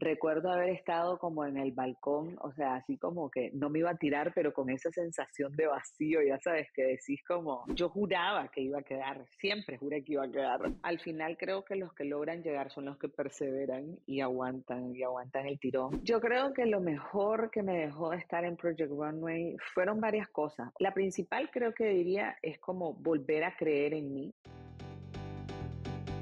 recuerdo haber estado como en el balcón, o sea, así como que no me iba a tirar, pero con esa sensación de vacío, ya sabes, que decís como, yo juraba que iba a quedar, siempre juré que iba a quedar. Al final creo que los que logran llegar son los que perseveran y aguantan, y aguantan el tirón. Yo creo que lo mejor que me dejó estar en Project Runway fueron varias cosas. La principal creo que diría es como volver a creer en mí.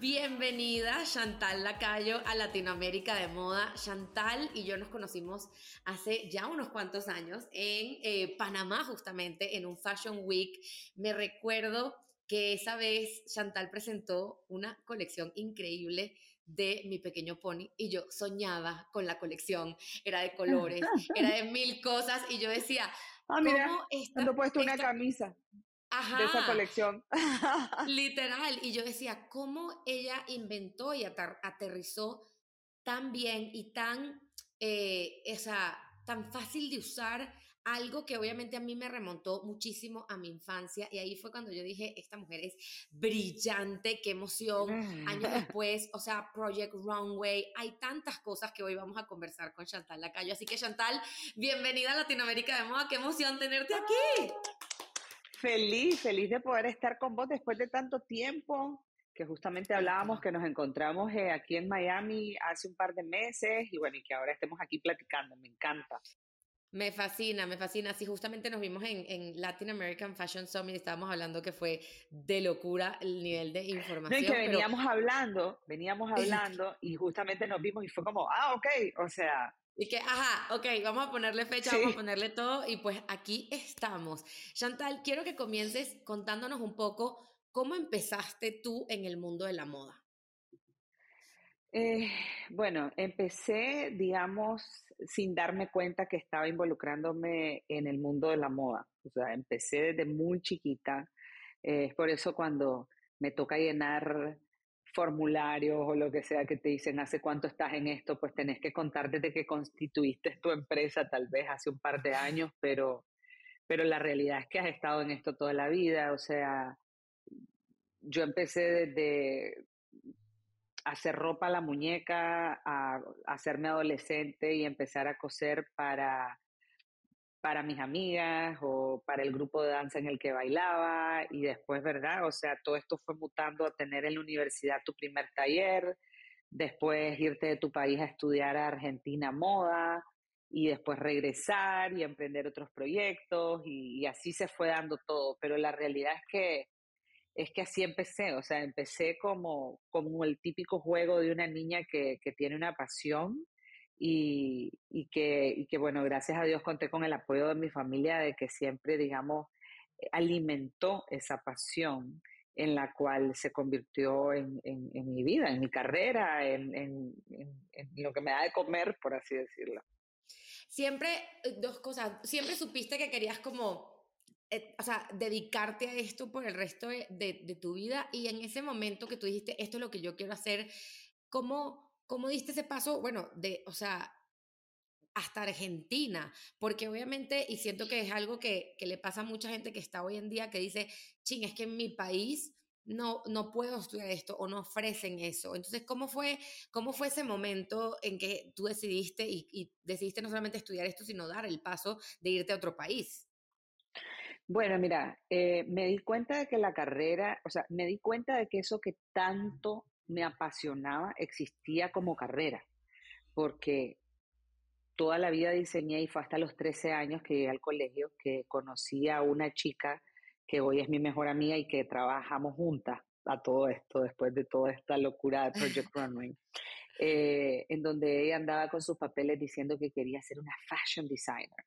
Bienvenida Chantal Lacayo a Latinoamérica de Moda. Chantal y yo nos conocimos hace ya unos cuantos años en eh, Panamá justamente, en un Fashion Week. Me recuerdo que esa vez Chantal presentó una colección increíble de mi pequeño pony y yo soñaba con la colección. Era de colores, era de mil cosas y yo decía, ah, mira, ¿cómo puesto una camisa de esa colección. Literal. Y yo decía, ¿cómo ella inventó y aterrizó tan bien y tan, eh, esa, tan fácil de usar algo que obviamente a mí me remontó muchísimo a mi infancia y ahí fue cuando yo dije, esta mujer es brillante, qué emoción, años después, o sea, Project Runway, hay tantas cosas que hoy vamos a conversar con Chantal Lacayo, así que Chantal, bienvenida a Latinoamérica de Moda, qué emoción tenerte aquí. Feliz, feliz de poder estar con vos después de tanto tiempo, que justamente hablábamos que nos encontramos eh, aquí en Miami hace un par de meses y bueno, y que ahora estemos aquí platicando, me encanta. Me fascina, me fascina. Sí, justamente nos vimos en, en Latin American Fashion Summit, estábamos hablando que fue de locura el nivel de información. No, que veníamos hablando, veníamos hablando y justamente nos vimos y fue como, ah, ok, o sea, y que, ajá, ok, vamos a ponerle fecha, vamos a ponerle todo y pues aquí estamos. Chantal, quiero que comiences contándonos un poco cómo empezaste tú en el mundo de la moda. Eh, bueno, empecé, digamos, sin darme cuenta que estaba involucrándome en el mundo de la moda. O sea, empecé desde muy chiquita. Eh, es por eso cuando me toca llenar formularios o lo que sea que te dicen hace cuánto estás en esto, pues tenés que contar desde que constituiste tu empresa, tal vez hace un par de años, pero, pero la realidad es que has estado en esto toda la vida, o sea, yo empecé desde hacer ropa a la muñeca, a hacerme adolescente y empezar a coser para para mis amigas o para el grupo de danza en el que bailaba y después, ¿verdad? O sea, todo esto fue mutando a tener en la universidad tu primer taller, después irte de tu país a estudiar a Argentina moda y después regresar y emprender otros proyectos y, así se fue dando todo, pero la realidad es que es que así empecé, o sea, empecé como, como el típico juego de una niña que, que tiene una pasión y, y, que, y que, bueno, gracias a Dios conté con el apoyo de mi familia de que siempre, digamos, eh, alimentó esa pasión en la cual se convirtió en, en, mi vida, en mi carrera, en, en, lo que me da de comer, por así decirlo. Siempre, eh, dos cosas, siempre supiste que querías como, eh, o sea, dedicarte a esto por el resto de, de, de, tu vida y en ese momento que tú dijiste, esto es lo que yo quiero hacer, ¿cómo, ¿Cómo diste ese paso? Bueno, de, o sea, hasta Argentina, porque obviamente, y siento que es algo que, que, le pasa a mucha gente que está hoy en día, que dice, ching, es que en mi país no, no puedo estudiar esto o no ofrecen eso. Entonces, ¿cómo fue, cómo fue ese momento en que tú decidiste y, y decidiste no solamente estudiar esto, sino dar el paso de irte a otro país? Bueno, mira, eh, me di cuenta de que la carrera, o sea, me di cuenta de que eso que tanto me apasionaba existía como carrera, porque toda la vida diseñé y fue hasta los 13 años que llegué al colegio que conocí a una chica que hoy es mi mejor amiga y que trabajamos juntas a todo esto, después de toda esta locura de Project Runway, eh, en donde ella andaba con sus papeles diciendo que quería ser una fashion designer.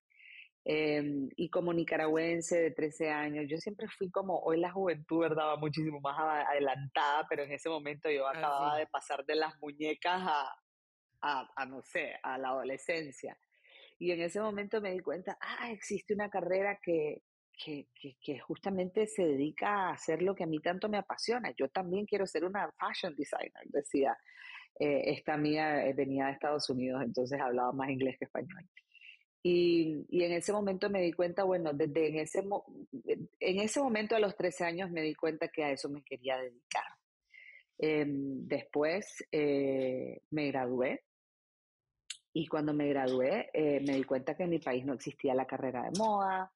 Em, y como nicaragüense de 13 años, yo siempre fui como, hoy la juventud, ¿verdad? Va muchísimo más adelantada, pero en ese momento yo acababa de pasar de las muñecas a, a, a, no sé, a la adolescencia. Y en ese momento me di cuenta, ah, existe una carrera que, que, que, justamente se dedica a hacer lo que a mí tanto me apasiona. Yo también quiero ser una fashion designer, decía. Eh, esta amiga eh, venía de Estados Unidos, entonces hablaba más inglés que español. Y, y, en ese momento me di cuenta, bueno, desde en ese, en ese momento a los 13 años me di cuenta que a eso me quería dedicar. Em, después eh, me gradué y cuando me gradué me di cuenta que en mi país no existía la carrera de moda,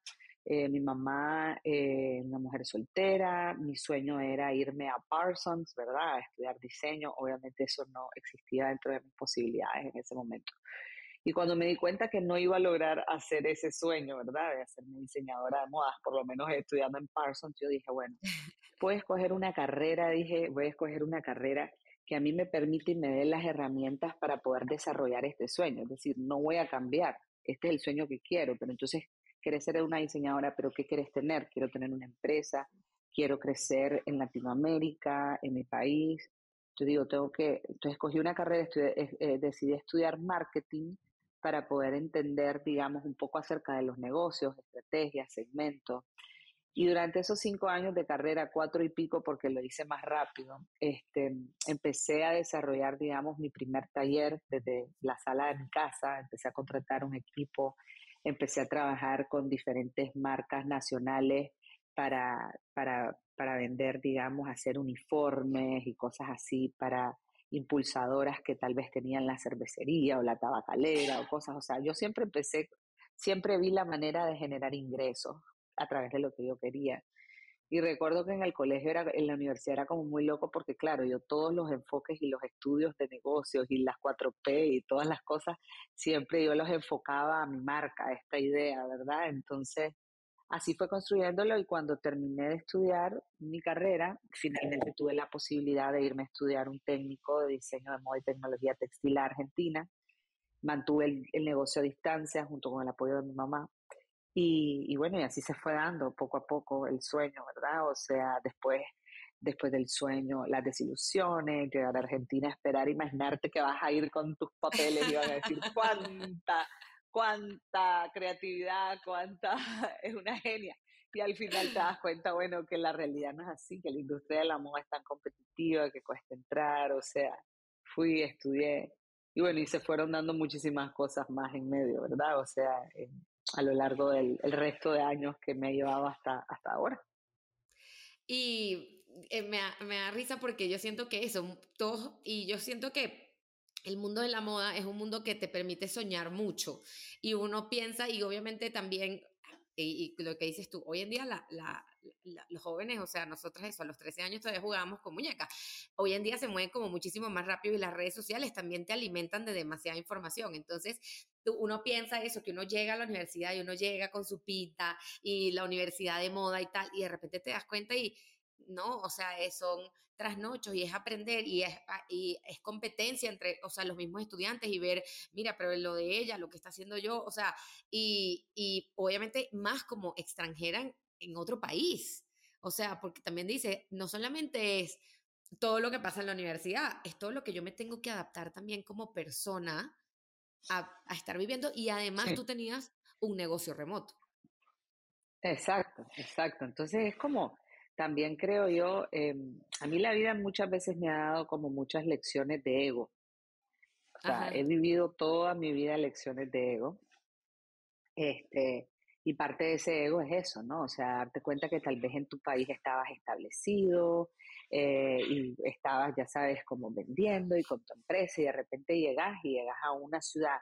eh, mi mamá, eh, una mujer soltera, mi sueño era irme a Parsons, ¿verdad? A estudiar diseño. Obviamente eso no existía dentro de mis posibilidades en ese momento. Y cuando me di cuenta que no iba a lograr hacer ese sueño, ¿verdad? De hacerme diseñadora de modas, por lo menos estudiando en Parsons, yo dije, bueno, voy a escoger una carrera, dije, voy a escoger una carrera que a mí me permite y me dé las herramientas para poder desarrollar este sueño. Es decir, no voy a cambiar, este es el sueño que quiero, pero entonces querés ser una diseñadora, pero ¿qué quieres tener? Quiero tener una empresa, quiero crecer en Latinoamérica, en mi país. Yo digo, tengo que, entonces escogí una carrera, eh, eh, decidí estudiar marketing para poder entender, digamos, un poco acerca de los negocios, estrategias, segmentos. Y durante esos cinco años de carrera, cuatro y pico, porque lo hice más rápido, este, empecé a desarrollar, digamos, mi primer taller desde la sala de mi casa, empecé a contratar un equipo, empecé a trabajar con diferentes marcas nacionales para, para, para vender, digamos, hacer uniformes y cosas así para impulsadoras que tal vez tenían la cervecería o la tabacalera o cosas. O sea, yo siempre empecé, siempre vi la manera de generar ingresos a través de lo que yo quería. Y recuerdo que en el colegio, era, en la universidad era como muy loco porque, claro, yo todos los enfoques y los estudios de negocios y las 4P y todas las cosas, siempre yo los enfocaba a mi marca, a esta idea, ¿verdad? Entonces, así fue construyéndolo y cuando terminé de estudiar mi carrera, finalmente tuve la posibilidad de irme a estudiar un técnico de diseño de moda y tecnología textil a Argentina. Mantuve el, el negocio a distancia junto con el apoyo de mi mamá y, bueno, y así se fue dando poco a poco el sueño, ¿verdad? O sea, después, después del sueño, las desilusiones, llegar a Argentina, esperar, imaginarte que vas a ir con tus papeles y van a decir cuánta, cuánta creatividad, cuánta, es una genia. Y al final te das cuenta, bueno, que la realidad no es así, que la industria de la moda es tan competitiva, que cuesta entrar, o sea, fui, estudié, y bueno, y se fueron dando muchísimas cosas más en medio, ¿verdad? O sea, a lo largo del resto de años que me ha llevado hasta, hasta ahora. Y eh, me, me, da risa porque yo siento que eso, todos, y yo siento que el mundo de la moda es un mundo que te permite soñar mucho. Y uno piensa, y obviamente también, y, lo que dices tú, hoy en día la, la, los jóvenes, o sea, nosotros eso, a los 13 años todavía jugábamos con muñecas. Hoy en día se mueven como muchísimo más rápido y las redes sociales también te alimentan de demasiada información. Entonces, uno piensa eso, que uno llega a la universidad y uno llega con su pita y la universidad de moda y tal, y de repente te das cuenta y no, o sea, son trasnochos y es aprender y es, ah, y es competencia entre, o sea, los mismos estudiantes y ver, mira, pero lo de ella, lo que está haciendo yo, o sea, y, y obviamente más como extranjera en otro país. O sea, porque también dice, no solamente es todo lo que pasa en la universidad, es todo lo que yo me tengo que adaptar también como persona a, estar viviendo y además tú tenías un negocio remoto. Exacto, exacto. Entonces es como, también creo yo, em, a mí la vida muchas veces me ha dado como muchas lecciones de ego. O sea, he vivido toda mi vida lecciones de ego. Este, y parte de ese ego es eso, ¿no? O sea, darte cuenta que tal vez en tu país estabas establecido eh, y estabas, ya sabes, como vendiendo y con tu empresa y de repente llegas y llegas a una ciudad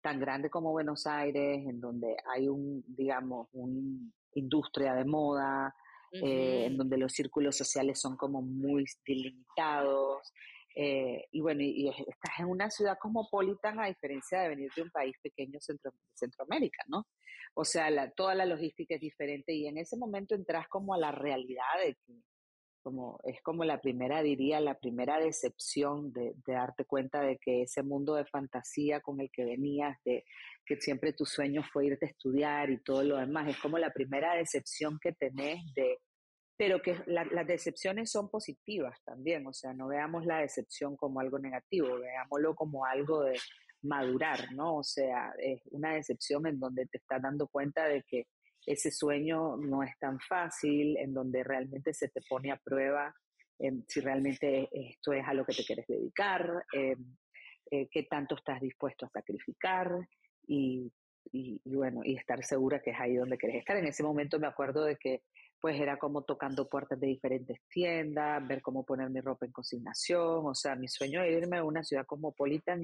tan grande como Buenos Aires, en donde hay un, digamos, una industria de moda, eh, en donde los círculos sociales son como muy delimitados. Eh, y bueno, y, estás en una ciudad cosmopolitana a diferencia de venir de un país pequeño centro, de Centroamérica, ¿no? O sea, la, toda la logística es diferente y en ese momento entras como a la realidad de que como, es como la primera, diría, la primera decepción de, darte cuenta de que ese mundo de fantasía con el que venías, de que siempre tu sueño fue irte a estudiar y todo lo demás, es como la primera decepción que tenés de, pero que las decepciones son positivas también, o sea, no veamos la decepción como algo negativo, veámoslo como algo de madurar, ¿no? O sea, es una decepción en donde te estás dando cuenta de que ese sueño no es tan fácil, en donde realmente se te pone a prueba em, si realmente esto es a lo que te quieres dedicar, em, eh, qué tanto estás dispuesto a sacrificar y, bueno, y estar segura que es ahí donde quieres estar. En ese momento me acuerdo de que pues era como tocando puertas de diferentes tiendas, ver cómo poner mi ropa en consignación, o sea, mi sueño era irme a una ciudad cosmopolita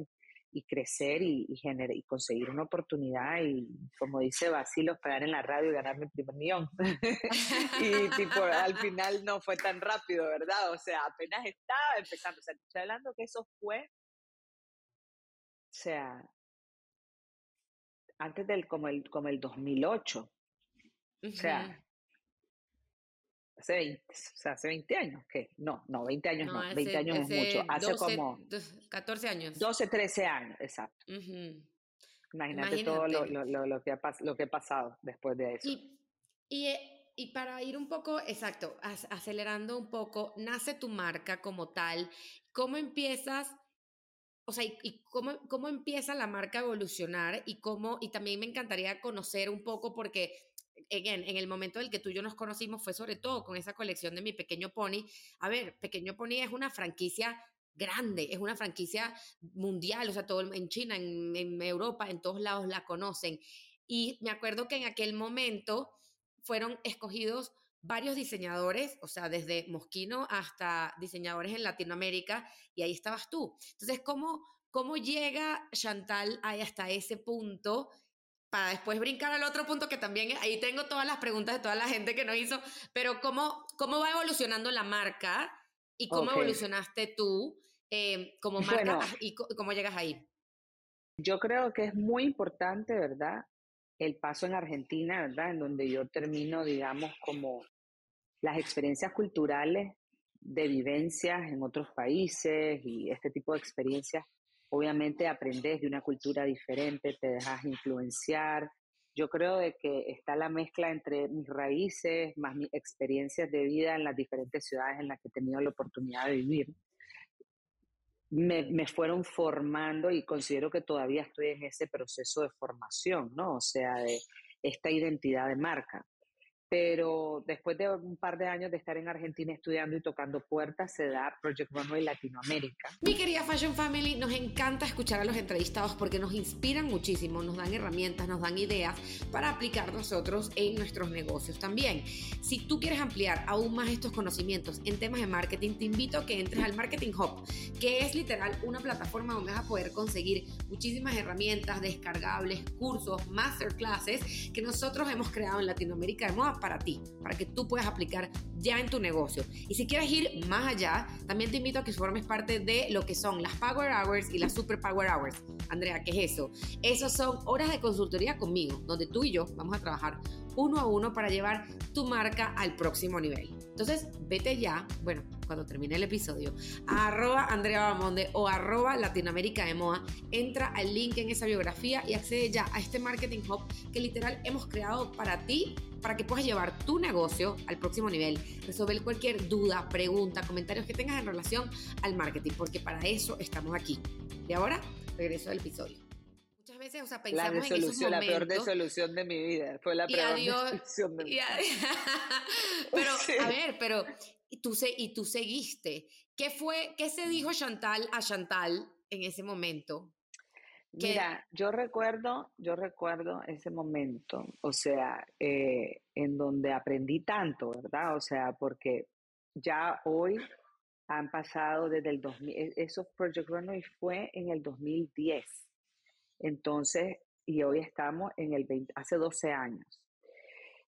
y crecer y, y, y conseguir una oportunidad y, como dice Basilio, pegar en la radio y ganarme el primer millón. y tipo, al final no fue tan rápido, ¿verdad? O sea, apenas estaba empezando. O sea, estoy hablando que eso fue, o sea, antes del, como el, como el 2008. O sea, Hace 20, o sea, hace 20 años, ¿qué? No, no, 20 años no, 20 años es mucho. Hace como... 14 años. 12, 13 años, exacto. Imagínate, todo lo, lo, lo, que ha, lo que ha pasado después de eso. Y, y, eh, y para ir un poco, exacto, acelerando un poco, nace tu marca como tal. ¿Cómo empiezas o sea, y, cómo, cómo, empieza la marca a evolucionar y cómo, y también me encantaría conocer un poco porque again, en el momento en el que tú y yo nos conocimos fue sobre todo con esa colección de Mi Pequeño Pony. A ver, Pequeño Pony es una franquicia grande, es una franquicia mundial, o sea, todo en China, en, Europa, en todos lados la conocen. Y me acuerdo que en aquel momento fueron escogidos varios diseñadores, o sea, desde Mosquino hasta diseñadores en Latinoamérica, y ahí estabas tú. Entonces, ¿cómo, cómo llega Chantal hasta ese punto para después brincar al otro punto que también ahí tengo todas las preguntas de toda la gente que nos hizo, pero cómo, cómo va evolucionando la marca y cómo evolucionaste tú eh, como marca y cómo llegas ahí. Yo creo que es muy importante, ¿verdad? El paso en Argentina, ¿verdad? En donde yo termino, digamos, como las experiencias culturales de vivencias en otros países y este tipo de experiencias obviamente aprendes de una cultura diferente, te dejas influenciar. Yo creo de que está la mezcla entre mis raíces más mis experiencias de vida en las diferentes ciudades en las que he tenido la oportunidad de vivir. Me, me, fueron formando y considero que todavía estoy en ese proceso de formación, ¿no? O sea, de esta identidad de marca pero después de un par de años de estar en Argentina estudiando y tocando puertas, se da Project Runway Latinoamérica. Mi querida Fashion Family, nos encanta escuchar a los entrevistados porque nos inspiran muchísimo, nos dan herramientas, nos dan ideas para aplicar nosotros en nuestros negocios también. Si tú quieres ampliar aún más estos conocimientos en temas de marketing, te invito a que entres al Marketing Hub, que es literal una plataforma donde vas a poder conseguir muchísimas herramientas descargables, cursos, masterclasses que nosotros hemos creado en Latinoamérica de moda para ti, para que tú puedas aplicar ya en tu negocio. Y si quieres ir más allá, también te invito a que formes parte de lo que son las Power Hours y las Super Power Hours. Andrea, ¿qué es eso? Esas son horas de consultoría conmigo, donde tú y yo vamos a trabajar uno a uno para llevar tu marca al próximo nivel. Entonces, vete ya, bueno, cuando termine el episodio, a arroba Andrea Bamonde o arroba Latinoamérica de Moa, entra al link en esa biografía y accede ya a este Marketing Hub que literal hemos creado para ti, para que puedas llevar tu negocio al próximo nivel, resolver cualquier duda, pregunta, comentarios que tengas en relación al marketing, porque para eso estamos aquí. Y ahora, regreso al episodio o sea, pensamos la en La peor desolución de mi vida, fue la peor desolución de mi vida. pero, a ver, pero tú, y tú seguiste. ¿Qué fue, qué se dijo Chantal a Chantal en ese momento? Mira, yo recuerdo, yo recuerdo ese momento, o sea, eh, en donde aprendí tanto, ¿verdad? O sea, porque ya hoy han pasado desde el 2000, e, eso Project Runway fue en el 2010. Entonces, y hoy estamos en el 20, hace 12 años.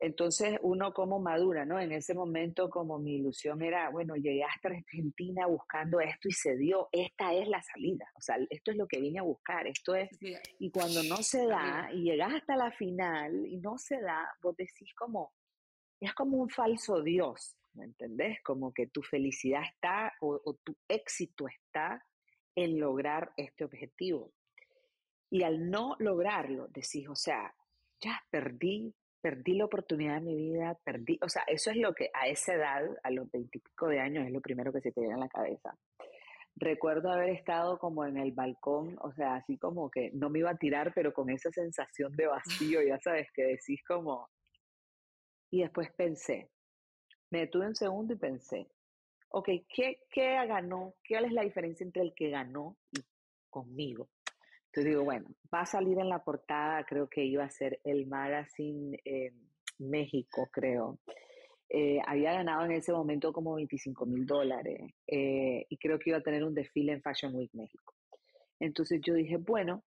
Entonces uno como madura, ¿no? En ese momento como mi ilusión era, bueno, llegué hasta Argentina buscando esto y se dio, esta es la salida, o sea, esto es lo que vine a buscar, esto es, y cuando no se da y llegas hasta la final y no se da, vos decís como, es como un falso Dios, ¿me entendés? Como que tu felicidad está o, o tu éxito está en lograr este objetivo. Y al no lograrlo, decís, o sea, ya perdí, perdí la oportunidad de mi vida, perdí, o sea, eso es lo que a esa edad, a los veintipico de años, es lo primero que se te viene a la cabeza. Recuerdo haber estado como en el balcón, o sea, así como que no me iba a tirar, pero con esa sensación de vacío, ya sabes, que decís como... Y después pensé, me detuve un segundo y pensé, ok, ¿qué, qué ganó? ¿Cuál es la diferencia entre el que ganó y conmigo? Entonces digo, bueno, va a salir en la portada, creo que iba a ser el Magazine eh, México, creo. Eh, había ganado en ese momento como 25 mil dólares eh, y creo que iba a tener un desfile en Fashion Week México. Entonces yo dije, bueno,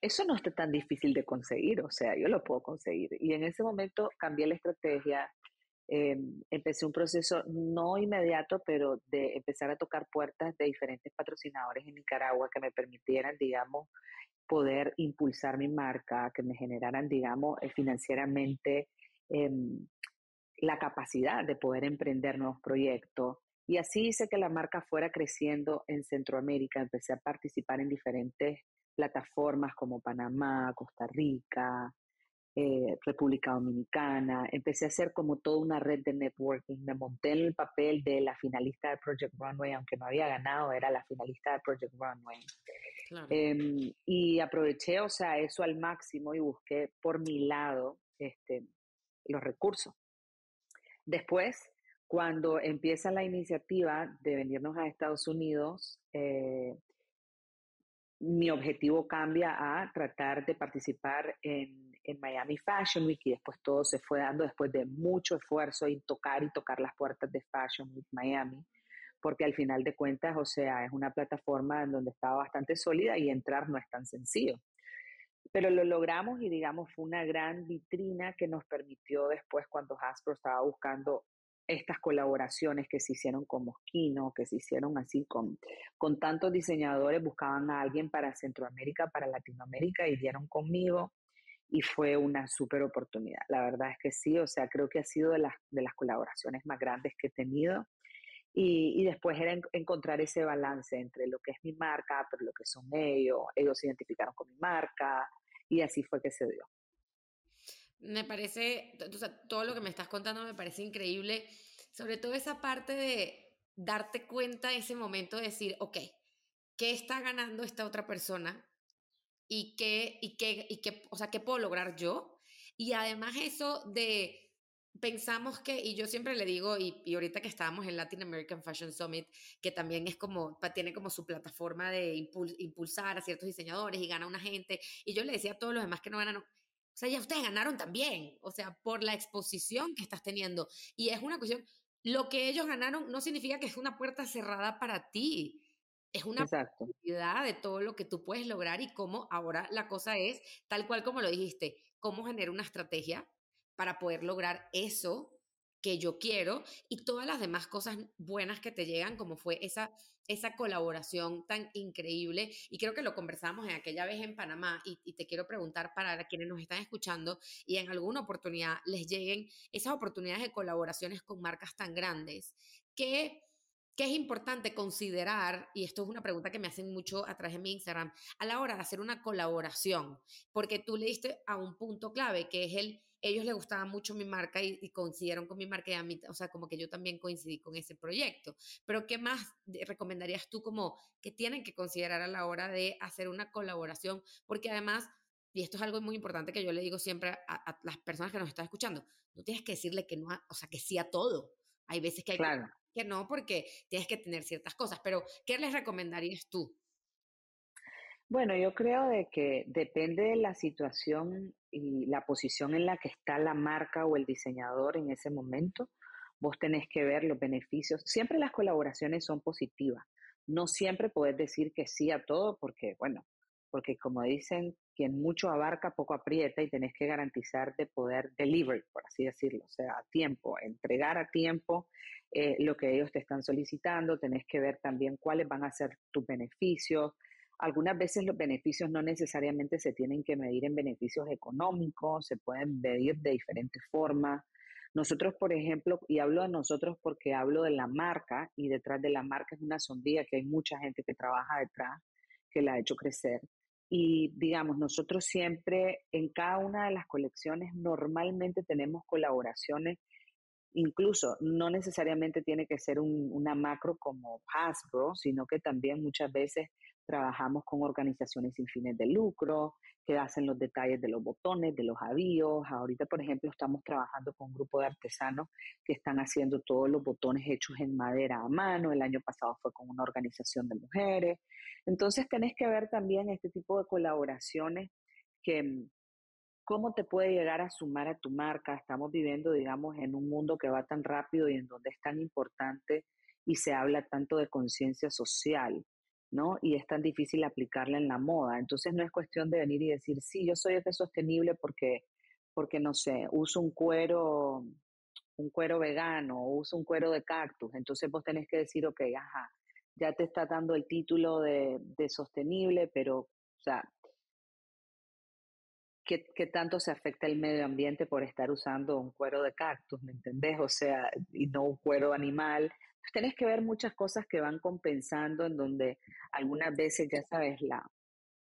eso no está tan difícil de conseguir, o sea, yo lo puedo conseguir. Y en ese momento cambié la estrategia, em, empecé un proceso no inmediato, pero de empezar a tocar puertas de diferentes patrocinadores en Nicaragua que me permitieran, digamos, poder impulsar mi marca, que me generaran, digamos, eh, financieramente em, la capacidad de poder emprender nuevos proyectos. Y así hice que la marca fuera creciendo en Centroamérica. Empecé a participar en diferentes plataformas como Panamá, Costa Rica, eh, República Dominicana. Empecé a hacer como toda una red de networking. Me monté en el papel de la finalista de Project Runway, aunque no había ganado, era la finalista de Project Runway. Em, y aproveché, o sea, eso al máximo y busqué por mi lado este, los recursos. Después, cuando empieza la iniciativa de venirnos a Estados Unidos, eh, mi objetivo cambia a tratar de participar en, en, Miami Fashion Week y después todo se fue dando después de mucho esfuerzo y tocar y tocar las puertas de Fashion Week Miami, porque al final de cuentas, o sea, es una plataforma en donde estaba bastante sólida y entrar no es tan sencillo. Pero lo logramos y digamos fue una gran vitrina que nos permitió después cuando Hasbro estaba buscando estas colaboraciones que se hicieron con Moschino, que se hicieron así con, con tantos diseñadores, buscaban a alguien para Centroamérica, para Latinoamérica y dieron conmigo y fue una súper oportunidad. La verdad es que sí, o sea, creo que ha sido de las, de las colaboraciones más grandes que he tenido. Y, después era encontrar ese balance entre lo que es mi marca, pero lo que son ellos, ellos se identificaron con mi marca, y así fue que se dio. Me parece, todo lo que me estás contando me parece increíble, sobre todo esa parte de darte cuenta ese momento de decir, ok, ¿qué está ganando esta otra persona? ¿Y qué, y qué, y qué, o sea, qué puedo lograr yo? Y además eso de pensamos que, y yo siempre le digo, y, y, ahorita que estábamos en Latin American Fashion Summit, que también es como, tiene como su plataforma de impulsar a ciertos diseñadores y gana una gente, y yo le decía a todos los demás que no ganaron, o sea, ya ustedes ganaron también, o sea, por la exposición que estás teniendo. Y es una cuestión, lo que ellos ganaron no significa que es una puerta cerrada para ti. Es una oportunidad de todo lo que tú puedes lograr y cómo ahora la cosa es, tal cual como lo dijiste, cómo generar una estrategia para poder lograr eso que yo quiero y todas las demás cosas buenas que te llegan, como fue esa, esa colaboración tan increíble. Y creo que lo conversamos en aquella vez en Panamá y, y, te quiero preguntar para quienes nos están escuchando y en alguna oportunidad les lleguen esas oportunidades de colaboraciones con marcas tan grandes que... ¿Qué es importante considerar? Y esto es una pregunta que me hacen mucho a través de mi Instagram, a la hora de hacer una colaboración, porque tú le diste a un punto clave, que es el ellos les gustaba mucho mi marca y, coincidieron con mi marca y a mí, o sea, como que yo también coincidí con ese proyecto. Pero ¿qué más recomendarías tú como que tienen que considerar a la hora de hacer una colaboración? Porque además, y esto es algo muy importante que yo le digo siempre a, a las personas que nos están escuchando, no tienes que decirle que no, o sea, que sí a todo. Hay veces que hay claro. No porque tienes que tener ciertas cosas, pero ¿qué les recomendarías tú? Bueno, yo creo de que depende de la situación y la posición en la que está la marca o el diseñador en ese momento, vos tenés que ver los beneficios. Siempre las colaboraciones son positivas. No siempre podés decir que sí a todo porque, bueno, porque como dicen, quien mucho abarca, poco aprieta y tenés que garantizar de poder deliver, por así decirlo, o sea, a tiempo, entregar a tiempo eh, lo que ellos te están solicitando, tenés que ver también cuáles van a ser tus beneficios, algunas veces los beneficios no necesariamente se tienen que medir en beneficios económicos, se pueden medir de diferentes formas. Nosotros, por ejemplo, y hablo de nosotros porque hablo de la marca y detrás de la marca es una sombrilla que hay mucha gente que trabaja detrás, que la ha hecho crecer. Y digamos, nosotros siempre en cada una de las colecciones normalmente tenemos colaboraciones, incluso no necesariamente tiene que ser una macro como Hasbro, sino que también muchas veces trabajamos con organizaciones sin fines de lucro, que hacen los detalles de los botones, de los avíos. Ahorita, por ejemplo, estamos trabajando con un grupo de artesanos que están haciendo todos los botones hechos en madera a mano. El año pasado fue con una organización de mujeres. Entonces, tenés que ver también este tipo de colaboraciones que mm, cómo te puede llegar a sumar a tu marca. Estamos viviendo, digamos, en un mundo que va tan rápido y en donde es tan importante y se habla tanto de conciencia social. ¿No? Y es tan difícil aplicarla en la moda. Entonces no es cuestión de venir y decir, sí, yo soy este sostenible porque, porque no sé, uso un cuero, un cuero vegano o uso un cuero de cactus. Entonces vos tenés que decir, ok, ajá, ya te está dando el título de, de sostenible, pero, o sea, ¿qué, ¿qué, tanto se afecta el medio ambiente por estar usando un cuero de cactus, ¿me entendés? O sea, y no un cuero animal tenés que ver muchas cosas que van compensando en donde algunas veces, ya sabes, la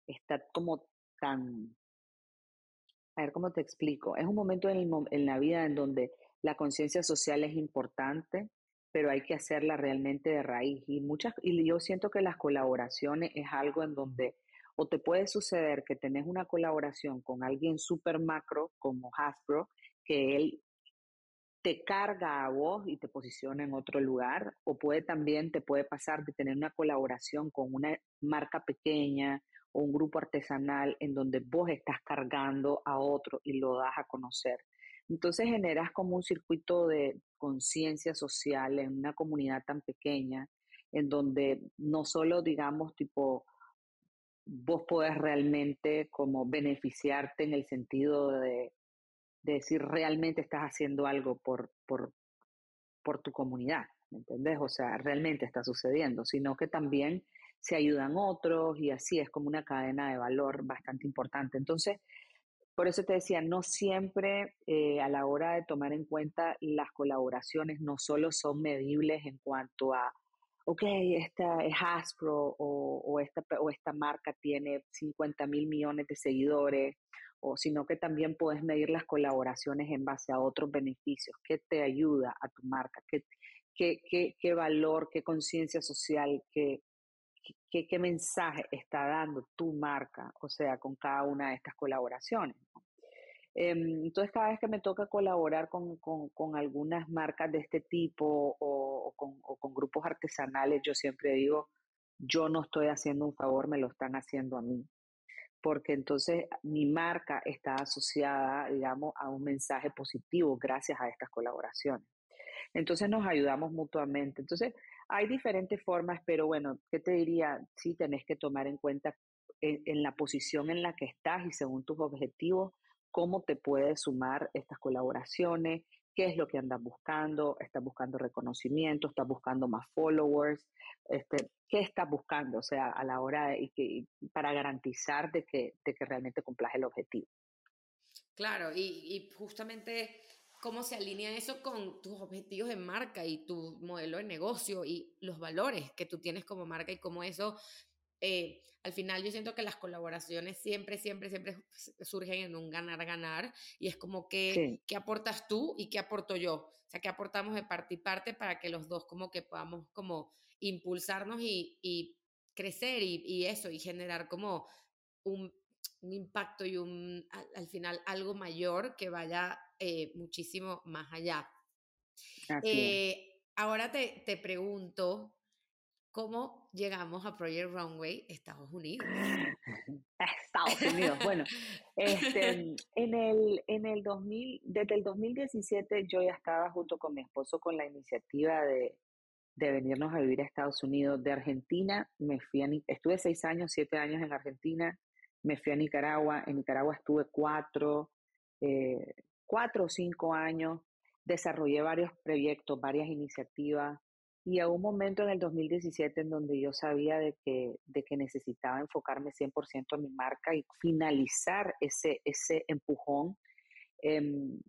está como tan... A ver, ¿cómo te explico? Es un momento en, en la vida en donde la conciencia social es importante, pero hay que hacerla realmente de raíz. Y, muchas, y yo siento que las colaboraciones es algo en donde o te puede suceder que tenés una colaboración con alguien súper macro como Hasbro, que él te carga a vos y te posiciona en otro lugar, o puede también, te puede pasar de tener una colaboración con una marca pequeña o un grupo artesanal en donde vos estás cargando a otro y lo das a conocer. Entonces generas como un circuito de conciencia social en una comunidad tan pequeña, en donde no solo, digamos, tipo, vos podés realmente como beneficiarte en el sentido de de decir realmente estás haciendo algo por, por, por tu comunidad, ¿me entendés? O sea, realmente está sucediendo, sino que también se ayudan otros y así es como una cadena de valor bastante importante. Entonces, por eso te decía, no siempre eh, a la hora de tomar en cuenta las colaboraciones no solo son medibles en cuanto a, ok, esta es Hasbro o esta, o esta marca tiene 50 mil millones de seguidores o sino que también puedes medir las colaboraciones en base a otros beneficios, qué te ayuda a tu marca, qué, qué, qué, valor, qué conciencia social, qué, qué, qué, mensaje está dando tu marca, o sea, con cada una de estas colaboraciones. Em, entonces, cada vez que me toca colaborar con, con, con algunas marcas de este tipo o, con, o con grupos artesanales, yo siempre digo, yo no estoy haciendo un favor, me lo están haciendo a mí porque entonces mi marca está asociada, digamos, a un mensaje positivo gracias a estas colaboraciones. Entonces nos ayudamos mutuamente. Entonces hay diferentes formas, pero bueno, ¿qué te diría? Sí, tenés que tomar en cuenta en, la posición en la que estás y según tus objetivos, cómo te puede sumar estas colaboraciones, qué es lo que andas buscando, estás buscando reconocimiento, estás buscando más followers, este, qué estás buscando, o sea, a la hora de, que, para garantizar de que, de que realmente cumplas el objetivo. Claro, y, y justamente cómo se alinea eso con tus objetivos de marca y tu modelo de negocio y los valores que tú tienes como marca y cómo eso eh, al final yo siento que las colaboraciones siempre, siempre, siempre surgen en un ganar-ganar y es como que, ¿qué aportas tú y qué aporto yo? O sea, ¿qué aportamos de parte y parte para que los dos como que podamos como impulsarnos y, crecer y, eso y generar como un, impacto y un, al, final algo mayor que vaya eh, muchísimo más allá. Eh, ahora te, te pregunto, ¿Cómo llegamos a Project Runway, Estados Unidos? Estados Unidos. Bueno, este, en el, en el 2000, desde el 2017 yo ya estaba junto con mi esposo con la iniciativa de, de venirnos a vivir a Estados Unidos. De Argentina me fui a, estuve seis años, siete años en Argentina, me fui a Nicaragua. En Nicaragua estuve cuatro, eh, cuatro o cinco años. Desarrollé varios proyectos, varias iniciativas. Y a un momento en el 2017 en donde yo sabía de que, de que necesitaba enfocarme 100% en mi marca y finalizar ese, ese empujón, em,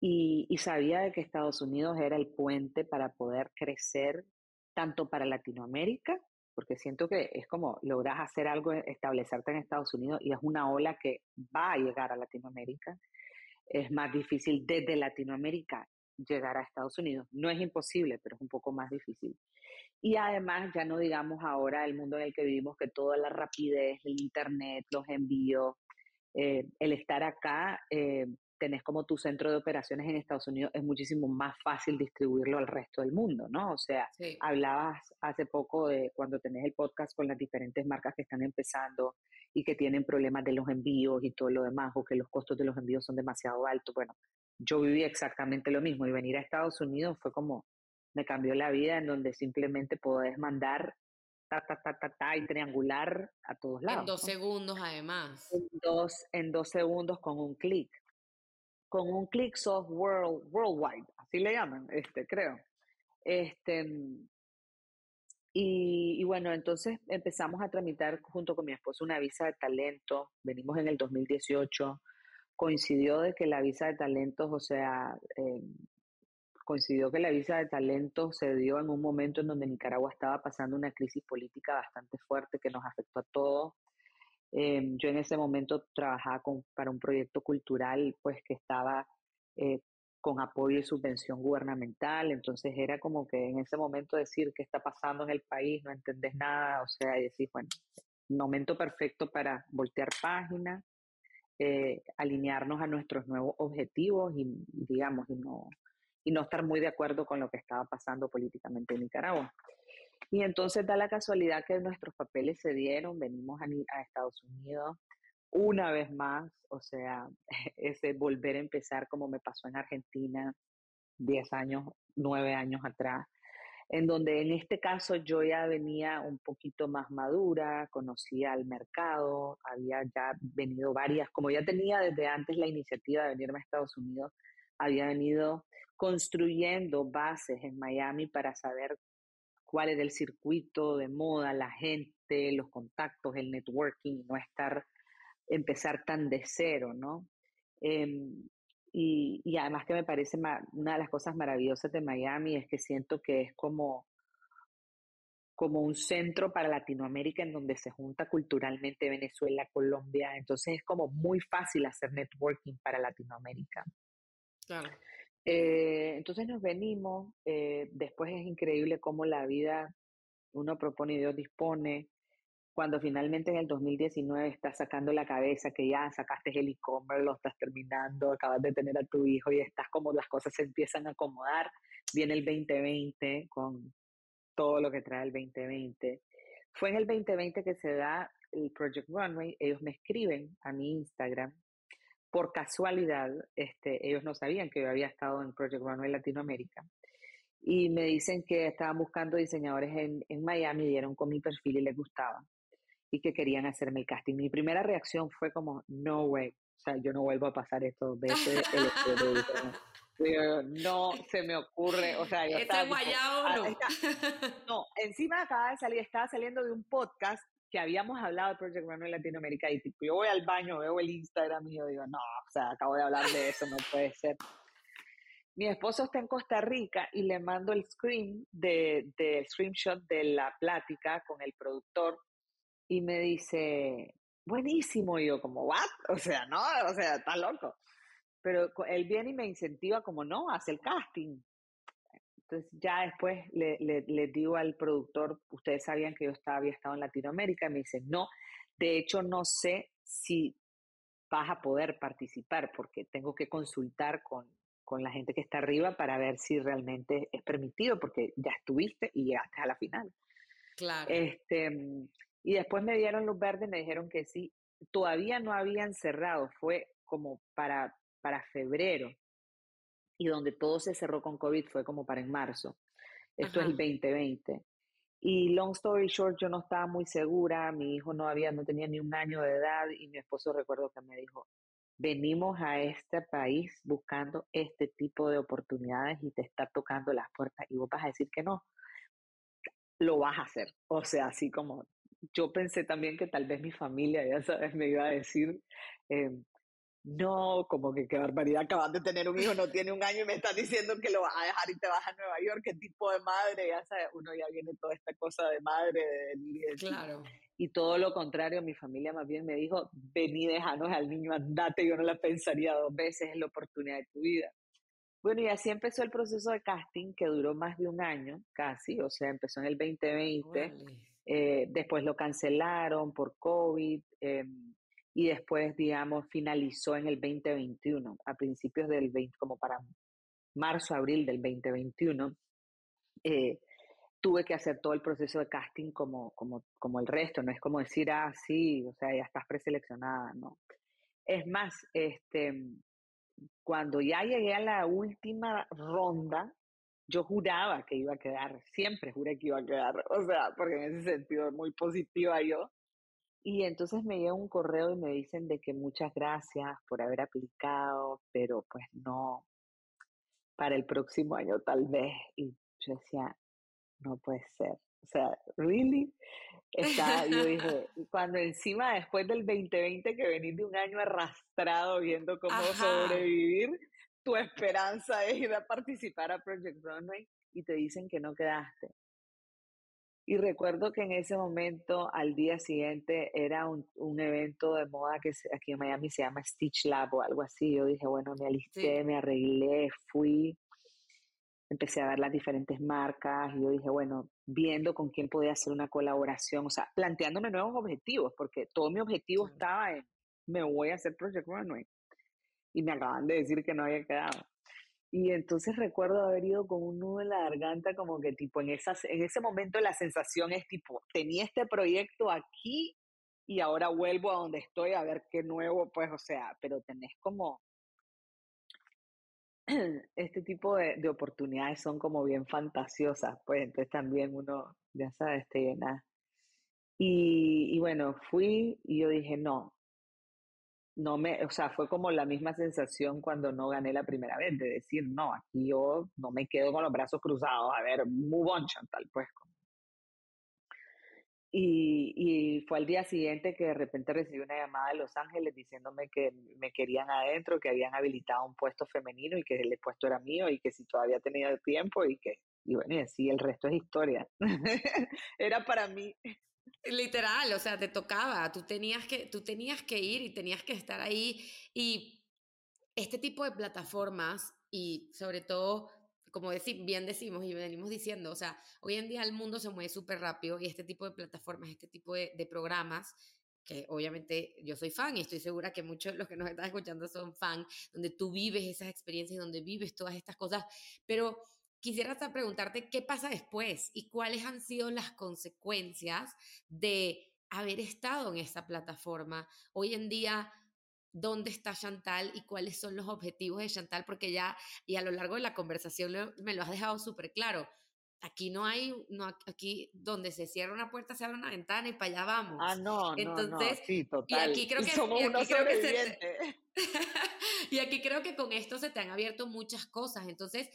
y, y sabía de que Estados Unidos era el puente para poder crecer tanto para Latinoamérica, porque siento que es como logras hacer algo, establecerte en Estados Unidos y es una ola que va a llegar a Latinoamérica. Es más difícil desde Latinoamérica llegar a Estados Unidos. No es imposible, pero es un poco más difícil. Y además, ya no digamos ahora el mundo en el que vivimos, que toda la rapidez, el Internet, los envíos, eh, el estar acá, eh, tenés como tu centro de operaciones en Estados Unidos, es muchísimo más fácil distribuirlo al resto del mundo, ¿no? O sea, hablabas hace poco de cuando tenés el podcast con las diferentes marcas que están empezando y que tienen problemas de los envíos y todo lo demás, o que los costos de los envíos son demasiado altos. Bueno, yo viví exactamente lo mismo y venir a Estados Unidos fue como, me cambió la vida en donde simplemente podés mandar ta, ta, ta, ta, ta, y triangular a todos lados. En dos segundos, además. En dos, en dos segundos con un clic con un click of world, worldwide, así le llaman, este, creo. Este, y, y, bueno, entonces empezamos a tramitar junto con mi esposo una visa de talento. Venimos en el 2018. Coincidió de que la visa de talentos, o sea, eh, coincidió que la visa de talentos se dio en un momento en donde Nicaragua estaba pasando una crisis política bastante fuerte que nos afectó a todos. Em, yo en ese momento trabajaba para un proyecto cultural pues que estaba eh, con apoyo y subvención gubernamental, entonces era como que en ese momento decir qué está pasando en el país, no entendés nada, o sea, y decir, bueno, momento perfecto para voltear página, eh, alinearnos a nuestros nuevos objetivos y, digamos, y no, y no estar muy de acuerdo con lo que estaba pasando políticamente en Nicaragua. Y entonces da la casualidad que nuestros papeles se dieron, venimos a, Estados Unidos una vez más, o sea, ese volver a empezar como me pasó en Argentina 10 años, 9 años atrás, en donde en este caso yo ya venía un poquito más madura, conocía el mercado, había ya venido varias, como ya tenía desde antes la iniciativa de venirme a Estados Unidos, había venido construyendo bases en Miami para saber cuál es el circuito de moda, la gente, los contactos, el networking, no estar, empezar tan de cero, ¿no? Em, y, y, además que me parece una de las cosas maravillosas de Miami es que siento que es como, como un centro para Latinoamérica en donde se junta culturalmente Venezuela, Colombia, entonces es como muy fácil hacer networking para Latinoamérica. Claro. Eh, entonces nos venimos, eh, después es increíble cómo la vida uno propone y Dios dispone. Cuando finalmente en el 2019 estás sacando la cabeza, que ya sacaste el e-commerce, lo estás terminando, acabas de tener a tu hijo y estás como las cosas se empiezan a acomodar, viene el 2020 con todo lo que trae el 2020. Fue en el 2020 que se da el Project Runway, ellos me escriben a mi Instagram por casualidad, este, ellos no sabían que yo había estado en Project Runway Latinoamérica. Y me dicen que estaban buscando diseñadores en, en Miami, dieron con mi perfil y les gustaba. Y que querían hacerme el casting. Mi primera reacción fue como, no way. O sea, yo no vuelvo a pasar esto veces. no se me ocurre, o sea, yo estaba, guayabo ah, no. no, encima acaba de salir, estaba saliendo de un podcast que habíamos hablado de Project Runway Latinoamérica y tipo, yo voy al baño, veo el Instagram y yo digo, no, o sea, acabo de hablar de eso, no puede ser. Mi esposo está en Costa Rica y le mando el screen del de, screenshot de la plática con el productor y me dice, buenísimo, y yo como, ¿what? O sea, no, o sea, está loco. Pero él viene y me incentiva como, no, hace el casting. Entonces ya después le, le, digo al productor, ustedes sabían que yo estaba, había estado en Latinoamérica, me dice, no, de hecho no sé si vas a poder participar porque tengo que consultar con, con la gente que está arriba para ver si realmente es permitido porque ya estuviste y llegaste a la final. Claro. Este, y después me dieron luz verde y me dijeron que sí. Todavía no habían cerrado, fue como para, para febrero y donde todo se cerró con COVID fue como para en marzo. Esto es el 2020. Y long story short, yo no estaba muy segura, mi hijo no había, no tenía ni un año de edad y mi esposo recuerdo que me dijo, venimos a este país buscando este tipo de oportunidades y te está tocando las puertas y vos vas a decir que no, lo vas a hacer. O sea, así como yo pensé también que tal vez mi familia, ya sabes, me iba a decir, eh, no, como que qué barbaridad, acabas de tener un hijo, no tiene un año y me estás diciendo que lo vas a dejar y te vas a Nueva York, qué tipo de madre, ya sabes, uno ya viene toda esta cosa de madre, de Claro. Y todo lo contrario, mi familia más bien me dijo, vení, déjanos al niño, andate, yo no la pensaría dos veces, es la oportunidad de tu vida. Bueno, y así empezó el proceso de casting que duró más de un año, casi, o sea, empezó en el 2020, eh, después lo cancelaron por COVID. Eh, y después, digamos, finalizó en el 2021, a principios del 20, como para marzo, abril del 2021, eh, tuve que hacer todo el proceso de casting como, como, como el resto, no es como decir, ah, sí, o sea, ya estás preseleccionada, no. Es más, este, cuando ya llegué a la última ronda, yo juraba que iba a quedar, siempre juré que iba a quedar, o sea, porque en ese sentido muy positiva yo, y entonces me llega un correo y me dicen de que muchas gracias por haber aplicado, pero pues no, para el próximo año tal vez. Y yo decía, no puede ser. O sea, ¿really? Está, yo dije, cuando encima después del 2020 que venís de un año arrastrado viendo cómo sobrevivir, tu esperanza es ir a participar a Project Runway y te dicen que no quedaste. Y recuerdo que en ese momento, al día siguiente, era un, un, evento de moda que aquí en Miami se llama Stitch Lab o algo así. Yo dije, bueno, me alisté, me arreglé, fui, empecé a ver las diferentes marcas y yo dije, bueno, viendo con quién podía hacer una colaboración, o sea, planteándome nuevos objetivos, porque todo mi objetivo estaba en, me voy a hacer Project Runway. Y me acaban de decir que no había quedado. Y entonces recuerdo haber ido con un nudo en la garganta, como que tipo, en, esas, en ese momento la sensación es tipo, tenía este proyecto aquí y ahora vuelvo a donde estoy a ver qué nuevo, pues, o sea, pero tenés como, este tipo de, de oportunidades son como bien fantasiosas, pues entonces también uno, ya sabes, te llena. Y, y bueno, fui y yo dije, no, no me, o sea, fue como la misma sensación cuando no gané la primera vez, de decir, no, aquí yo no me quedo con los brazos cruzados, a ver, move on, Chantal, pues. Y, y fue al día siguiente que de repente recibí una llamada de Los Ángeles diciéndome que me querían adentro, que habían habilitado un puesto femenino y que el puesto era mío y que si todavía tenía tiempo y que, y bueno, y así el resto es historia. era para mí. Literal, o sea, te tocaba, tú tenías que, tú tenías que ir y tenías que estar ahí. Y este tipo de plataformas, y sobre todo, como bien decimos y venimos diciendo, o sea, hoy en día el mundo se mueve súper rápido y este tipo de plataformas, este tipo de, de, programas, que obviamente yo soy fan y estoy segura que muchos de los que nos están escuchando son fan, donde tú vives esas experiencias, donde vives todas estas cosas, pero quisiera hasta preguntarte qué pasa después y cuáles han sido las consecuencias de haber estado en esta plataforma. Hoy en día, ¿dónde está Chantal y cuáles son los objetivos de Chantal? Porque ya, y a lo largo de la conversación me lo has dejado súper claro. Aquí no hay, no, aquí donde se cierra una puerta se abre una ventana y para allá vamos. Ah, no, Entonces, no, no, sí, total. Y aquí creo que, Somos y unos aquí creo que se, y aquí creo que con esto se te han abierto muchas cosas. Entonces,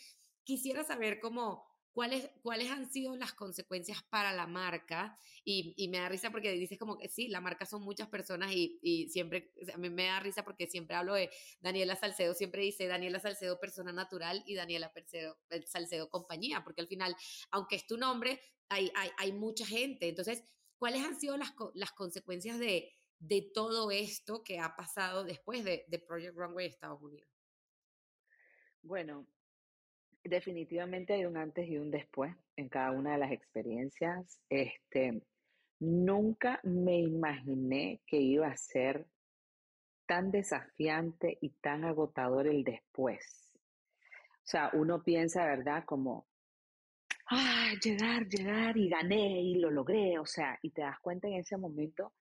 quisiera saber cómo, cuáles, cuáles han sido las consecuencias para la marca. Y, me da risa porque dices como que sí, la marca son muchas personas y, siempre, a mí me da risa porque siempre hablo de Daniela Salcedo, siempre dice Daniela Salcedo persona natural y Daniela Salcedo, Salcedo compañía, porque al final, aunque es tu nombre, hay, hay, hay mucha gente. Entonces, ¿cuáles han sido las, las consecuencias de, de todo esto que ha pasado después de, de Project Runway Estados Unidos? Bueno, definitivamente hay un antes y un después en cada una de las experiencias. Este, nunca me imaginé que iba a ser tan desafiante y tan agotador el después. O sea, uno piensa, ¿verdad? Como, ah, llegar, llegar y gané y lo logré. O sea, y te das cuenta en ese momento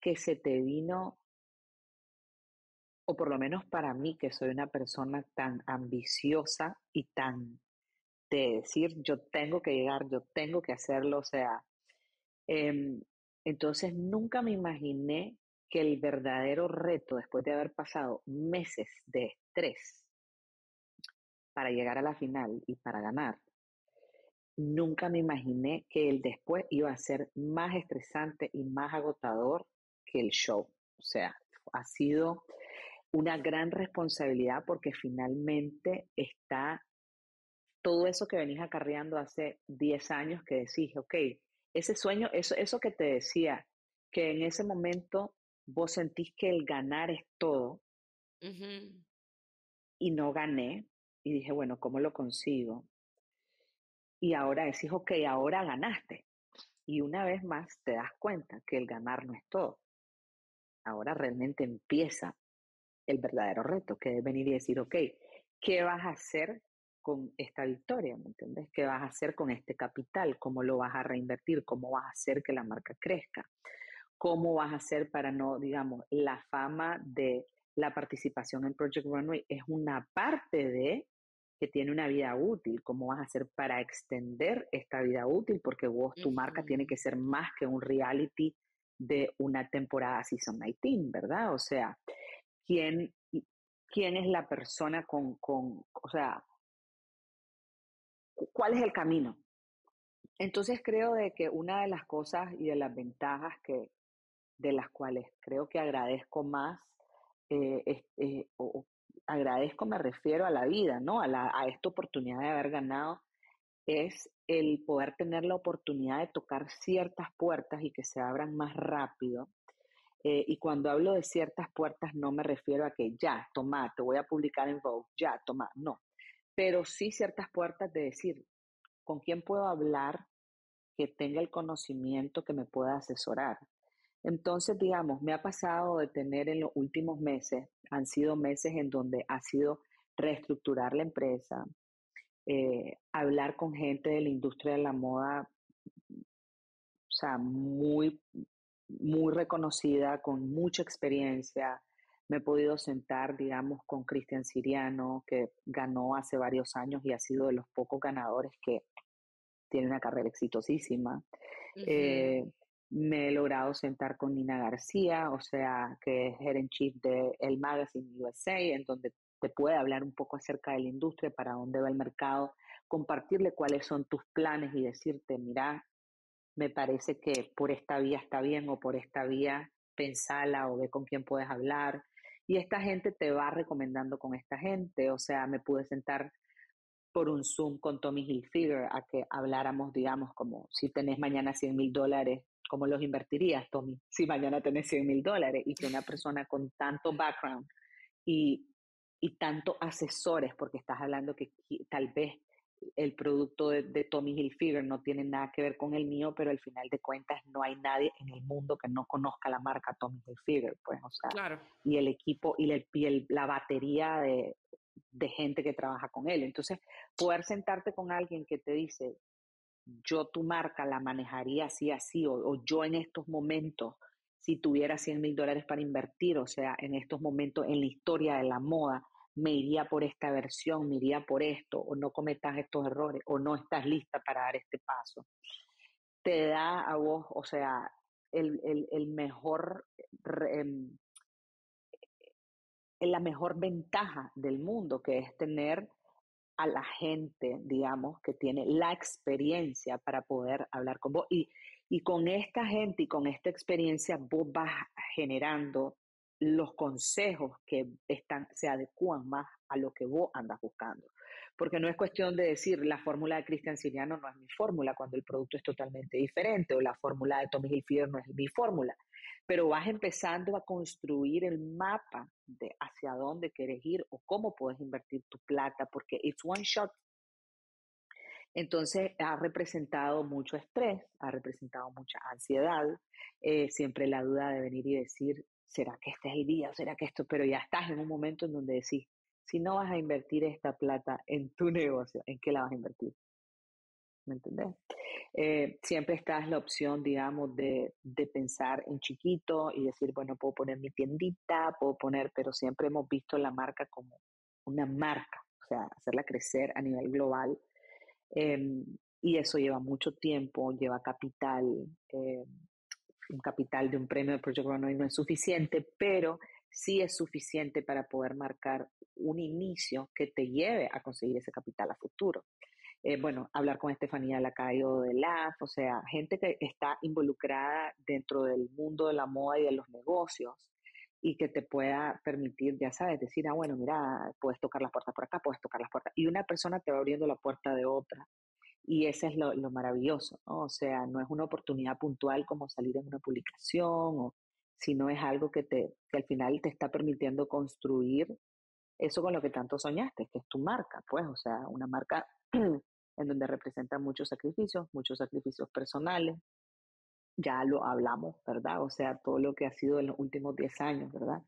que se te vino o por lo menos para mí, que soy una persona tan ambiciosa y tan de decir, yo tengo que llegar, yo tengo que hacerlo, o sea, eh, entonces nunca me imaginé que el verdadero reto, después de haber pasado meses de estrés para llegar a la final y para ganar, nunca me imaginé que el después iba a ser más estresante y más agotador que el show. O sea, ha sido una gran responsabilidad porque finalmente está todo eso que venís acarreando hace 10 años que decís, ok, ese sueño, eso, eso que te decía, que en ese momento vos sentís que el ganar es todo y no gané y dije, bueno, ¿cómo lo consigo? Y ahora decís, ok, ahora ganaste. Y una vez más te das cuenta que el ganar no es todo. Ahora realmente empieza el verdadero reto, que es venir y decir, ok, ¿qué vas a hacer con esta victoria? ¿Me entiendes? ¿Qué vas a hacer con este capital? ¿Cómo lo vas a reinvertir? ¿Cómo vas a hacer que la marca crezca? ¿Cómo vas a hacer para no, digamos, la fama de la participación en Project Runway es una parte de que tiene una vida útil, cómo vas a hacer para extender esta vida útil, porque vos, tu marca tiene que ser más que un reality de una temporada Season 19, ¿verdad? O sea, ¿quién, quién es la persona con, con, o sea, cuál es el camino? Entonces creo de que una de las cosas y de las ventajas que, de las cuales creo que agradezco más eh, eh, o, agradezco, me refiero a la vida, ¿no? A, la, a esta oportunidad de haber ganado, es el poder tener la oportunidad de tocar ciertas puertas y que se abran más rápido. Eh, y cuando hablo de ciertas puertas no me refiero a que ya, toma, te voy a publicar en Vogue, ya, toma, no. Pero sí ciertas puertas de decir, ¿con quién puedo hablar que tenga el conocimiento que me pueda asesorar? Entonces, digamos, me ha pasado de tener en los últimos meses, han sido meses en donde ha sido reestructurar la empresa, eh, hablar con gente de la industria de la moda, o sea, muy, muy reconocida, con mucha experiencia. Me he podido sentar, digamos, con Cristian Siriano, que ganó hace varios años y ha sido de los pocos ganadores que tiene una carrera exitosísima me he logrado sentar con Nina García, o sea, que es head in chief de El Magazine USA, en donde te puede hablar un poco acerca de la industria, para dónde va el mercado, compartirle cuáles son tus planes y decirte, mira, me parece que por esta vía está bien o por esta vía pensala o ve con quién puedes hablar. Y esta gente te va recomendando con esta gente, o sea, me pude sentar por un Zoom con Tommy Hilfiger a que habláramos, digamos, como si tenés mañana 100 mil dólares, ¿cómo los invertirías, Tommy? Si mañana tenés 100 mil dólares y que una persona con tanto background y, y tanto asesores, porque estás hablando que tal vez el producto de, Tommy Hilfiger no tiene nada que ver con el mío, pero al final de cuentas no hay nadie en el mundo que no conozca la marca Tommy Hilfiger, pues, o sea, claro. y el equipo y, y la batería de, de gente que trabaja con él. Entonces, poder sentarte con alguien que te dice, yo tu marca la manejaría así, así, o, yo en estos momentos, si tuviera 100 mil dólares para invertir, o sea, en estos momentos en la historia de la moda, me iría por esta versión, me iría por esto, o no cometas estos errores, o no estás lista para dar este paso. Te da a vos, o sea, el, el, mejor, em, la mejor ventaja del mundo, que es tener a la gente, digamos, que tiene la experiencia para poder hablar con vos. Y, y con esta gente y con esta experiencia vos vas generando los consejos que están, se adecúan más a lo que vos andas buscando. Porque no es cuestión de decir la fórmula de Cristian Siriano no es mi fórmula cuando el producto es totalmente diferente o la fórmula de Tommy Hilfiger no es mi fórmula pero vas empezando a construir el mapa de hacia dónde quieres ir o cómo puedes invertir tu plata, porque it's one shot. Entonces ha representado mucho estrés, ha representado mucha ansiedad, eh, siempre la duda de venir y decir, ¿será que este es el día? ¿Será que esto? Pero ya estás en un momento en donde decís, si no vas a invertir esta plata en tu negocio, ¿en qué la vas a invertir? ¿me entendés? Eh, siempre está la opción, digamos, de, de, pensar en chiquito y decir, bueno, puedo poner mi tiendita, puedo poner, pero siempre hemos visto la marca como una marca, o sea, hacerla crecer a nivel global. Em, y eso lleva mucho tiempo, lleva capital. Eh, un capital de un premio de Project Runway no es suficiente, pero sí es suficiente para poder marcar un inicio que te lleve a conseguir ese capital a futuro. Eh, bueno, hablar con Estefanía Lacayo de LAF, o sea, gente que está involucrada dentro del mundo de la moda y de los negocios, y que te pueda permitir, ya sabes, decir, ah, bueno, mira, puedes tocar las puertas por acá, puedes tocar las puertas. Y una persona te va abriendo la puerta de otra. Y ese es lo, lo maravilloso, ¿no? O sea, no es una oportunidad puntual como salir en una publicación, o, sino es algo que, te, que al final te está permitiendo construir eso con lo que tanto soñaste, que es tu marca, pues, o sea, una marca en donde representa muchos sacrificios, muchos sacrificios personales, ya lo hablamos, ¿verdad? O sea, todo lo que ha sido en los últimos 10 años, ¿verdad?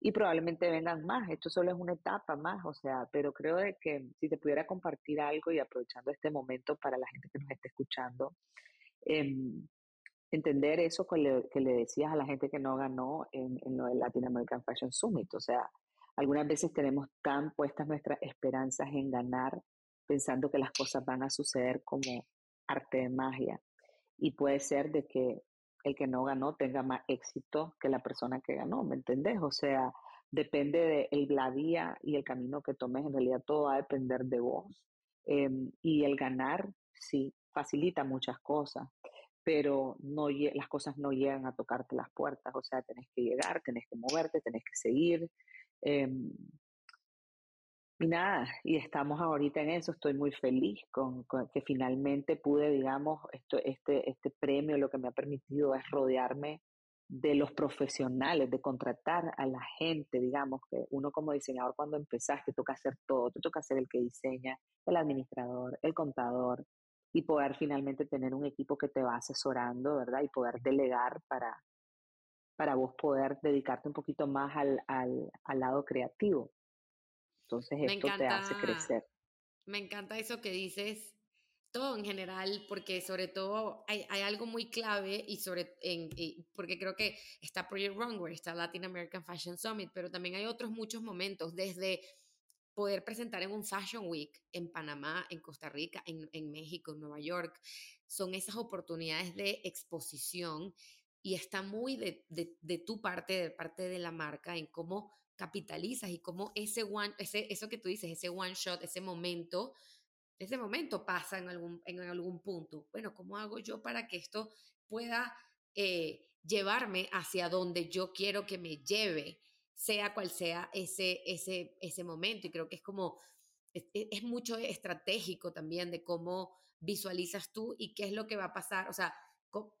Y probablemente vengan más, esto solo es una etapa más, o sea, pero creo de que si te pudiera compartir algo y aprovechando este momento para la gente que nos esté escuchando, em, entender eso que le, que le, decías a la gente que no ganó en, en lo del Latin American Fashion Summit, o sea, algunas veces tenemos tan puestas nuestras esperanzas en ganar, pensando que las cosas van a suceder como arte de magia y puede ser de que el que no ganó tenga más éxito que la persona que ganó, ¿me entendés? O sea, depende de la vía y el camino que tomes, en realidad todo va a depender de vos. Em, y el ganar, sí, facilita muchas cosas, pero no, las cosas no llegan a tocarte las puertas, o sea, tenés que llegar, tenés que moverte, tenés que seguir. Em, y nada, y estamos ahorita en eso, estoy muy feliz con, que finalmente pude, digamos, esto, este, este premio lo que me ha permitido es rodearme de los profesionales, de contratar a la gente, digamos, que uno como diseñador cuando empezaste toca hacer todo, te toca ser el que diseña, el administrador, el contador, y poder finalmente tener un equipo que te va asesorando, ¿verdad? Y poder delegar para, para vos poder dedicarte un poquito más al, al, al lado creativo. Entonces esto te hace crecer. Me encanta eso que dices, todo en general, porque sobre todo hay, hay algo muy clave y sobre, en, porque creo que está Project Runway, está Latin American Fashion Summit, pero también hay otros muchos momentos, desde poder presentar en un Fashion Week en Panamá, en Costa Rica, en, en México, en Nueva York, son esas oportunidades de exposición y está muy de, de, de, tu parte, de parte de la marca, en cómo capitalizas y cómo ese one, ese, eso que tú dices, ese one shot, ese momento, ese momento pasa en algún, en algún punto. Bueno, ¿cómo hago yo para que esto pueda eh, llevarme hacia donde yo quiero que me lleve, sea cual sea ese, ese, ese momento? Y creo que es como, es, es mucho estratégico también de cómo visualizas tú y qué es lo que va a pasar. O sea,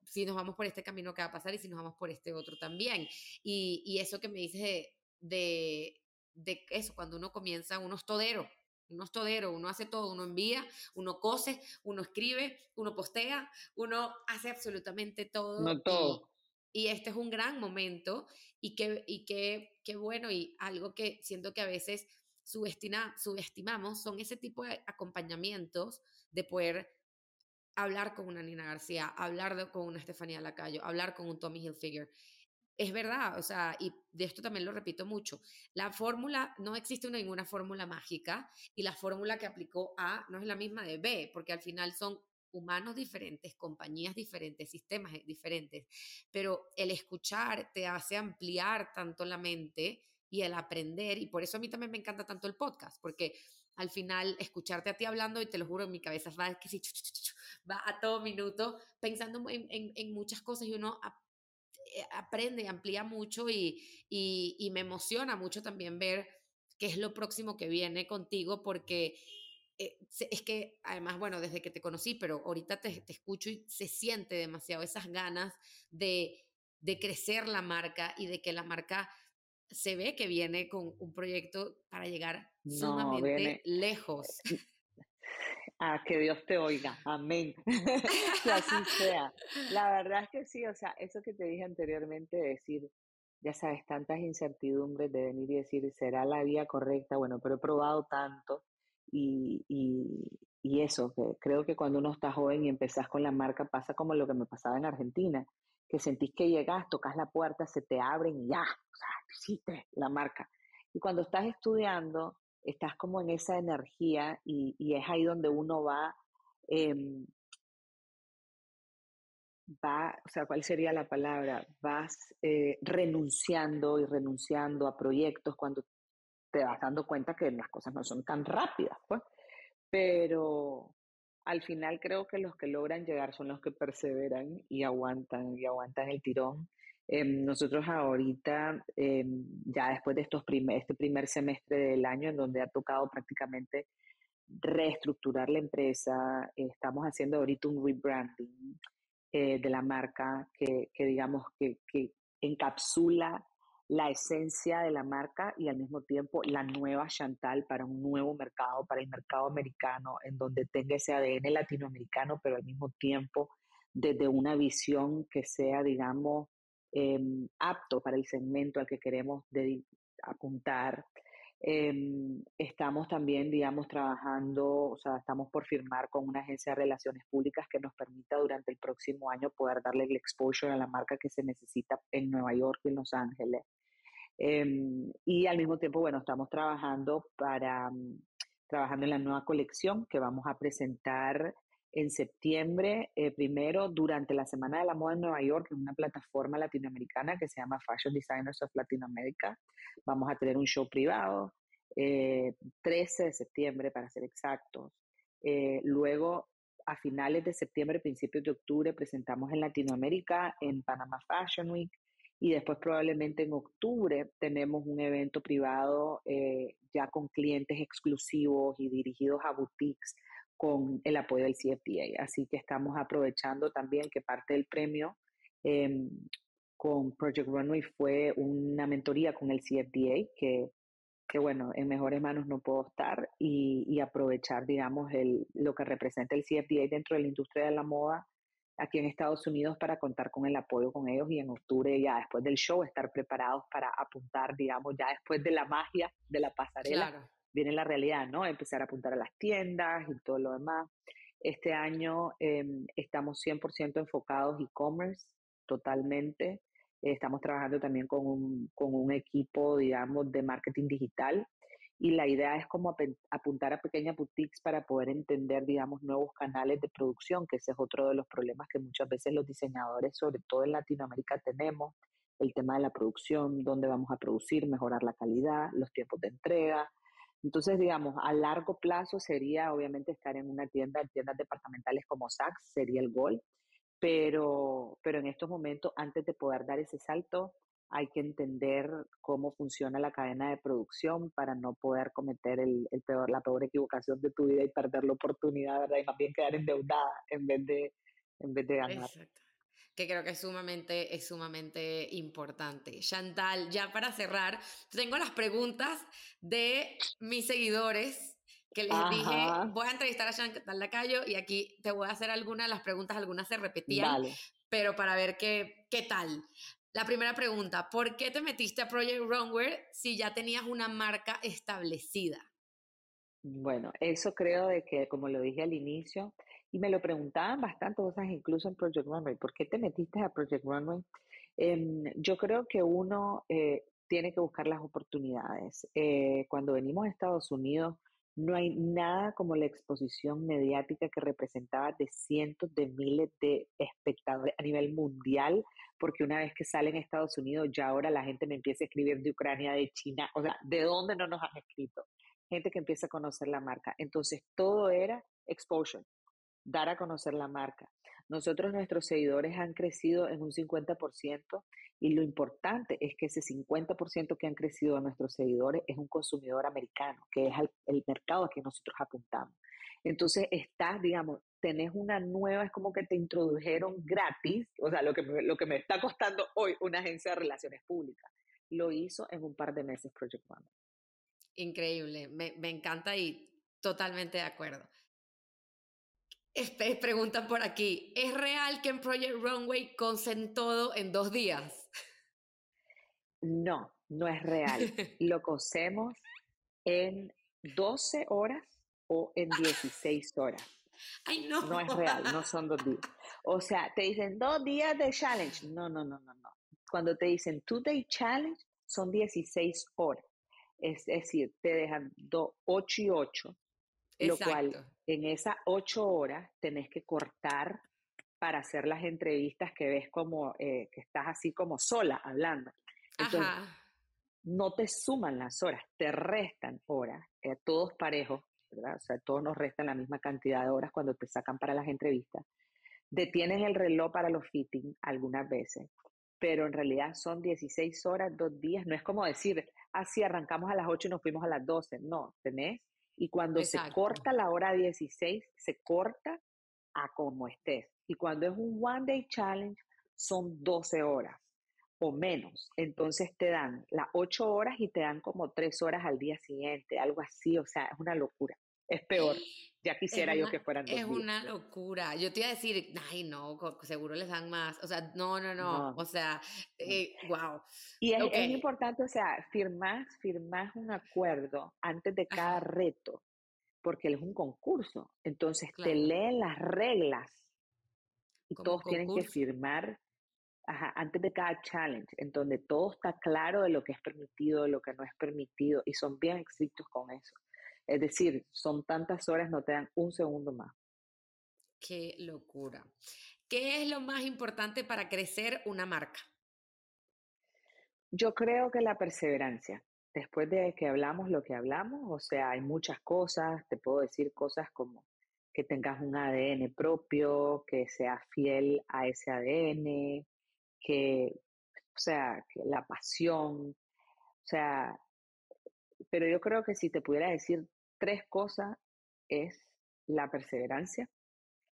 si nos vamos por este camino, ¿qué va a pasar? Y si nos vamos por este otro también. Y, y eso que me dices de, de, de eso, cuando uno comienza, uno es todero, uno es todero, uno hace todo, uno envía, uno cose, uno escribe, uno postea, uno hace absolutamente todo. No todo. Y, este es un gran momento y qué y que, que bueno y algo que siento que a veces subestima, subestimamos son ese tipo de acompañamientos de poder hablar con una Nina García, hablar con una Estefanía Lacayo, hablar con un Tommy Hilfiger es verdad, o sea, y de esto también lo repito mucho, la fórmula, no existe una, ninguna fórmula mágica y la fórmula que aplicó A no es la misma de B, porque al final son humanos diferentes, compañías diferentes, sistemas diferentes, pero el escuchar te hace ampliar tanto la mente y el aprender, y por eso a mí también me encanta tanto el podcast, porque al final escucharte a ti hablando, y te lo juro, en mi cabeza va, que sí, va a todo minuto pensando en, en, en muchas cosas y uno eh, aprende, amplía mucho y, y, me emociona mucho también ver qué es lo próximo que viene contigo porque eh, es que además, bueno, desde que te conocí, pero ahorita te, te escucho y se siente demasiado esas ganas de, de crecer la marca y de que la marca se ve que viene con un proyecto para llegar sumamente lejos. Ah, que Dios te oiga, amén. que así sea. La verdad es que sí, o sea, eso que te dije anteriormente, decir, ya sabes, tantas incertidumbres de venir y decir, ¿será la vía correcta? Bueno, pero he probado tanto y, y, y eso, que creo que cuando uno está joven y empezás con la marca pasa como lo que me pasaba en Argentina, que sentís que llegas, tocas la puerta, se te abren y ya, o sea, hiciste la marca. Y cuando estás estudiando, estás como en esa energía y, es ahí donde uno va, em, va, o sea, ¿cuál sería la palabra? Vas eh, renunciando y renunciando a proyectos cuando te vas dando cuenta que las cosas no son tan rápidas, pues. Pero al final creo que los que logran llegar son los que perseveran y aguantan y aguantan el tirón Em, nosotros ahorita, em, ya después de estos este primer semestre del año, en donde ha tocado prácticamente reestructurar la empresa, estamos haciendo ahorita un rebranding eh, de la marca que, digamos que, que, encapsula la esencia de la marca y al mismo tiempo la nueva Chantal para un nuevo mercado, para el mercado americano, en donde tenga ese ADN latinoamericano, pero al mismo tiempo desde una visión que sea, digamos, em, apto para el segmento al que queremos apuntar. Em, estamos también, digamos, trabajando, o sea, estamos por firmar con una agencia de relaciones públicas que nos permita durante el próximo año poder darle el exposure a la marca que se necesita en Nueva York y en Los Ángeles. Em, y al mismo tiempo, bueno, estamos trabajando para, mm, trabajando en la nueva colección que vamos a presentar en septiembre, eh, primero durante la Semana de la Moda en Nueva York, en una plataforma latinoamericana que se llama Fashion Designers of Latinoamérica. Vamos a tener un show privado, 13 eh, de septiembre para ser exactos. Eh, luego, a finales de septiembre, principios de octubre, presentamos en Latinoamérica, en Panama Fashion Week. Y después probablemente en octubre tenemos un evento privado ya con clientes exclusivos y dirigidos a boutiques con el apoyo del CFDA. Así que estamos aprovechando también que parte del premio em, con Project Runway fue una mentoría con el CFDA, que, que bueno, en mejores manos no puedo estar y, aprovechar, digamos, el, lo que representa el CFDA dentro de la industria de la moda aquí en Estados Unidos para contar con el apoyo con ellos y en octubre ya después del show estar preparados para apuntar, digamos, ya después de la magia de la pasarela, viene la realidad, ¿no? Empezar a apuntar a las tiendas y todo lo demás. Este año em, estamos 100% enfocados e-commerce, totalmente. Estamos trabajando también con un, con un equipo, digamos, de marketing digital y la idea es como apuntar a pequeñas boutiques para poder entender, digamos, nuevos canales de producción, que ese es otro de los problemas que muchas veces los diseñadores, sobre todo en Latinoamérica, tenemos, el tema de la producción, dónde vamos a producir, mejorar la calidad, los tiempos de entrega, entonces, digamos, a largo plazo sería obviamente estar en una tienda, en tiendas departamentales como Saks, sería el gol, pero, pero en estos momentos, antes de poder dar ese salto, hay que entender cómo funciona la cadena de producción para no poder cometer el, peor, la peor equivocación de tu vida y perder la oportunidad, ¿verdad? Y más bien quedar endeudada en vez de, en vez de ganar. Exacto que creo que es sumamente, es sumamente importante. Chantal, ya para cerrar, tengo las preguntas de mis seguidores que les dije, voy a entrevistar a Chantal Lacayo y aquí te voy a hacer algunas de las preguntas, algunas se repetían, pero para ver qué, qué tal. La primera pregunta, ¿por qué te metiste a Project Runway si ya tenías una marca establecida? Bueno, eso creo de que, como lo dije al inicio, y me lo preguntaban bastante cosas, incluso en Project Runway, ¿por qué te metiste a Project Runway? Em, yo creo que uno eh, tiene que buscar las oportunidades. Eh, cuando venimos a Estados Unidos, no hay nada como la exposición mediática que representaba de cientos de miles de espectadores a nivel mundial, porque una vez que salen a Estados Unidos, ya ahora la gente me empieza a escribir de Ucrania, de China, o sea, ¿de dónde no nos han escrito? Gente que empieza a conocer la marca. Entonces, todo era exposure dar a conocer la marca. Nosotros, nuestros seguidores han crecido en un 50% y lo importante es que ese 50% que han crecido nuestros seguidores es un consumidor americano, que es el, mercado a que nosotros apuntamos. Entonces, estás, digamos, tenés una nueva, es como que te introdujeron gratis, o sea, lo que, lo que me está costando hoy una agencia de relaciones públicas, lo hizo en un par de meses Project One. Increíble, me, me encanta y totalmente de acuerdo. Este, preguntan por aquí, ¿es real que en Project Runway cosen todo en dos días? No, no es real. Lo cosemos en 12 horas o en 16 horas. Ay, no. No es real, no son dos días. O sea, te dicen dos días de challenge. No, no, no, no, no. Cuando te dicen two day challenge, son 16 horas. Es decir, te dejan 8 y 8, lo cual en esas ocho horas tenés que cortar para hacer las entrevistas que ves como eh, que estás así como sola hablando. Entonces, no te suman las horas, te restan horas, eh, todos parejos, ¿verdad? O sea, todos nos restan la misma cantidad de horas cuando te sacan para las entrevistas. Detienen el reloj para los fittings algunas veces. pero en realidad son 16 horas, dos días. No es como decir, así arrancamos a las 8 y nos fuimos a las 12. No, tenés. Y cuando se corta la hora 16, se corta a como estés. Y cuando es un One Day Challenge, son 12 horas o menos. Entonces te dan las 8 horas y te dan como 3 horas al día siguiente, algo así. O sea, es una locura. Es peor. Ya quisiera yo que fueran dos Es una locura. Yo te iba a decir, ay, no, seguro les dan más. O sea, no, no, no. O sea, wow. Eh, y es, importante, o sea, firmás, firmás un acuerdo antes de cada reto, porque es un concurso. Entonces te leen las reglas y todos tienen que firmar antes de cada challenge, en donde todo está claro de lo que es permitido, de lo que no es permitido, y son bien estrictos con eso. Es decir, son tantas horas, no te dan un segundo más. Qué locura. ¿Qué es lo más importante para crecer una marca? Yo creo que la perseverancia. Después de que hablamos lo que hablamos, o sea, hay muchas cosas, te puedo decir cosas como que tengas un ADN propio, que seas fiel a ese ADN, que, o sea, que la pasión, o sea, pero yo creo que si te pudiera decir tres cosas es la perseverancia,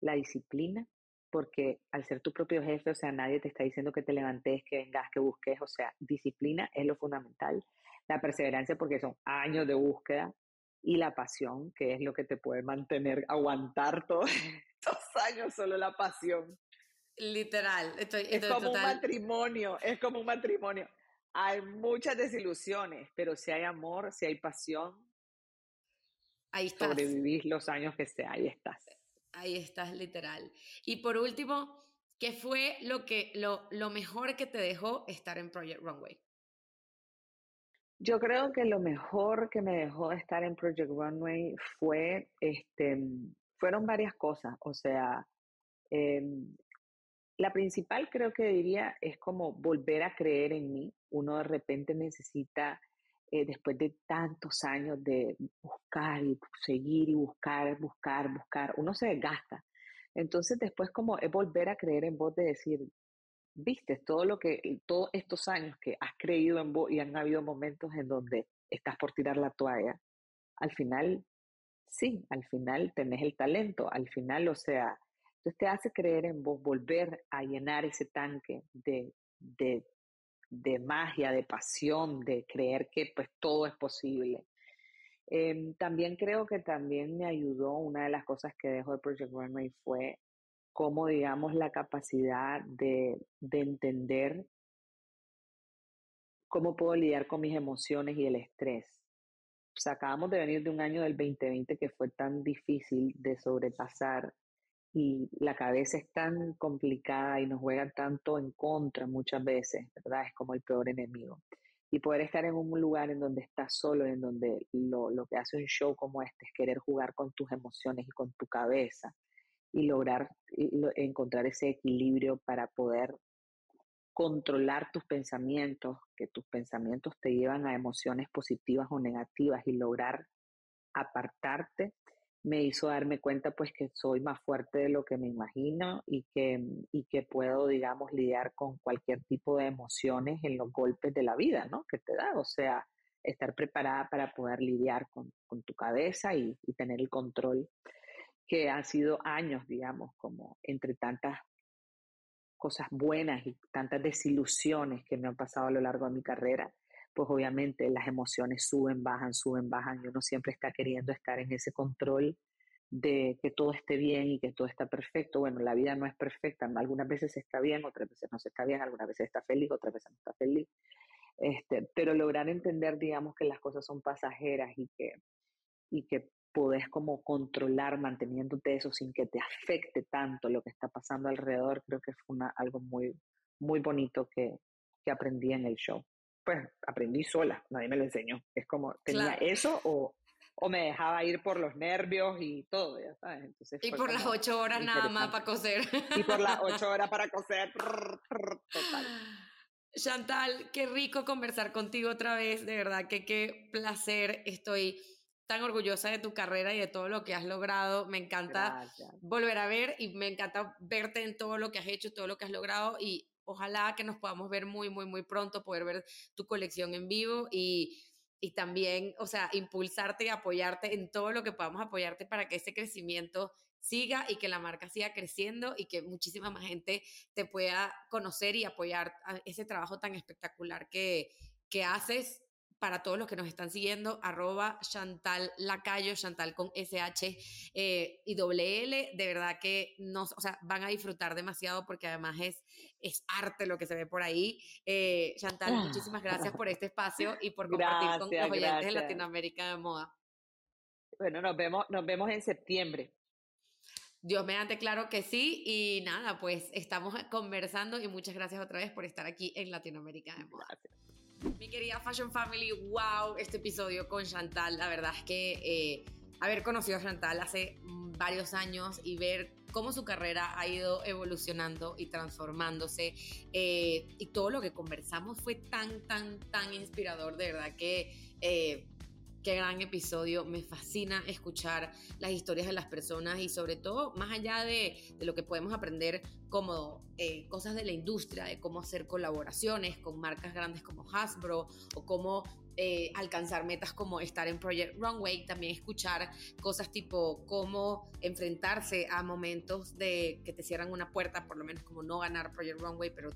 la disciplina, porque al ser tu propio jefe, o sea, nadie te está diciendo que te levantes, que vengas, que busques, o sea, disciplina es lo fundamental, la perseverancia porque son años de búsqueda y la pasión, que es lo que te puede mantener, aguantar todos estos años, solo la pasión. Literal, estoy, es como un matrimonio, es como un matrimonio. Hay muchas desilusiones, pero si hay amor, si hay pasión, Ahí estás. Sobrevivís los años que sea, ahí estás. Ahí estás, literal. Y por último, ¿qué fue lo, que, lo, lo mejor que te dejó estar en Project Runway? Yo creo que lo mejor que me dejó estar en Project Runway fue, este, fueron varias cosas. O sea, em, la principal creo que diría es como volver a creer en mí. Uno de repente necesita eh, después de tantos años de buscar y seguir y buscar, buscar, buscar, uno se desgasta. Entonces después como es volver a creer en vos de decir, viste, todo lo que, todos estos años que has creído en vos y han habido momentos en donde estás por tirar la toalla, al final, sí, al final tenés el talento, al final, o sea, entonces te hace creer en vos, volver a llenar ese tanque de, de de magia, de pasión, de creer que pues todo es posible. Em, también creo que también me ayudó, una de las cosas que dejó de Project Runway fue como, digamos, la capacidad de, de entender cómo puedo lidiar con mis emociones y el estrés. Sea, acabamos de venir de un año del 2020 que fue tan difícil de sobrepasar y la cabeza es tan complicada y nos juega tanto en contra muchas veces, ¿verdad? Es como el peor enemigo. Y poder estar en un lugar en donde estás solo, en donde lo, lo que hace un show como este es querer jugar con tus emociones y con tu cabeza y lograr encontrar ese equilibrio para poder controlar tus pensamientos, que tus pensamientos te llevan a emociones positivas o negativas y lograr apartarte me hizo darme cuenta pues que soy más fuerte de lo que me imagino y que, y que puedo, digamos, lidiar con cualquier tipo de emociones en los golpes de la vida, ¿no? Que te da, o sea, estar preparada para poder lidiar con, con tu cabeza y, y, tener el control, que han sido años, digamos, como entre tantas cosas buenas y tantas desilusiones que me han pasado a lo largo de mi carrera, pues obviamente las emociones suben, bajan, suben, bajan y uno siempre está queriendo estar en ese control de que todo esté bien y que todo está perfecto. Bueno, la vida no es perfecta, algunas veces está bien, otras veces no se está bien, algunas veces está feliz, otras veces no está feliz. Este, pero lograr entender, digamos, que las cosas son pasajeras y que, y que podés como controlar manteniéndote eso sin que te afecte tanto lo que está pasando alrededor, creo que fue una, algo muy, muy bonito que, que aprendí en el show pues aprendí sola, nadie me lo enseñó. Es como, tenía eso o, o me dejaba ir por los nervios y todo, ya sabes. Entonces y por las ocho horas nada más para coser. Y por las ocho horas para coser. Total. Chantal, qué rico conversar contigo otra vez, de verdad que qué placer. Estoy tan orgullosa de tu carrera y de todo lo que has logrado. Me encanta volver a ver y me encanta verte en todo lo que has hecho, todo lo que has logrado y ojalá que nos podamos ver muy, muy, muy pronto, poder ver tu colección en vivo y, y también, o sea, impulsarte y apoyarte en todo lo que podamos apoyarte para que ese crecimiento siga y que la marca siga creciendo y que muchísima más gente te pueda conocer y apoyar ese trabajo tan espectacular que, que haces para todos los que nos están siguiendo, arroba Chantal Lacayo, Chantal con SH eh, y doble L, de verdad que nos, o sea, van a disfrutar demasiado porque además es, es arte lo que se ve por ahí. Eh, Chantal, muchísimas gracias por este espacio y por compartir con los oyentes de Latinoamérica de moda. Bueno, nos vemos, nos vemos en septiembre. Dios mediante, claro que sí. Y nada, pues estamos conversando y muchas gracias otra vez por estar aquí en Latinoamérica de Moda. Mi querida Fashion Family, wow, este episodio con Chantal, la verdad es que eh, haber conocido a Chantal hace varios años y ver cómo su carrera ha ido evolucionando y transformándose eh, y todo lo que conversamos fue tan, tan, tan inspirador, de verdad que eh, Qué gran episodio, me fascina escuchar las historias de las personas y sobre todo más allá de, lo que podemos aprender como eh, cosas de la industria, de cómo hacer colaboraciones con marcas grandes como Hasbro o cómo eh, alcanzar metas como estar en Project Runway, también escuchar cosas tipo cómo enfrentarse a momentos de que te cierran una puerta, por lo menos como no ganar Project Runway, pero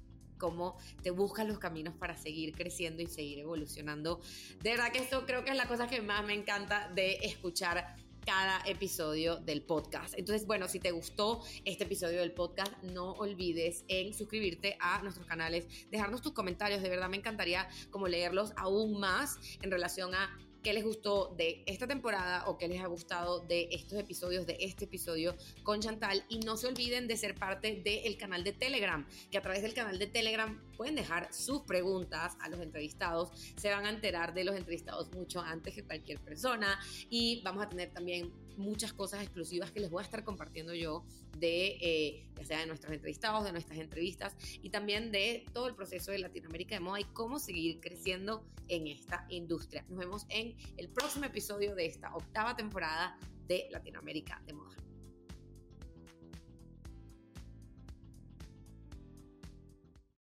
cómo te buscas los caminos para seguir creciendo y seguir evolucionando. De verdad que esto creo que es la cosa que más me encanta de escuchar cada episodio del podcast. Entonces, bueno, si te gustó este episodio del podcast, no olvides en suscribirte a nuestros canales, dejarnos tus comentarios, de verdad me encantaría como leerlos aún más en relación a qué les gustó de esta temporada o qué les ha gustado de estos episodios, de este episodio con Chantal. Y no se olviden de ser parte del canal de Telegram, que a través del canal de Telegram pueden dejar sus preguntas a los entrevistados. Se van a enterar de los entrevistados mucho antes que cualquier persona. Y vamos a tener también muchas cosas exclusivas que les voy a estar compartiendo yo de, eh, ya sea de nuestros entrevistados, de nuestras entrevistas y también de todo el proceso de Latinoamérica de moda y cómo seguir creciendo en esta industria. Nos vemos en el próximo episodio de esta octava temporada de Latinoamérica de moda.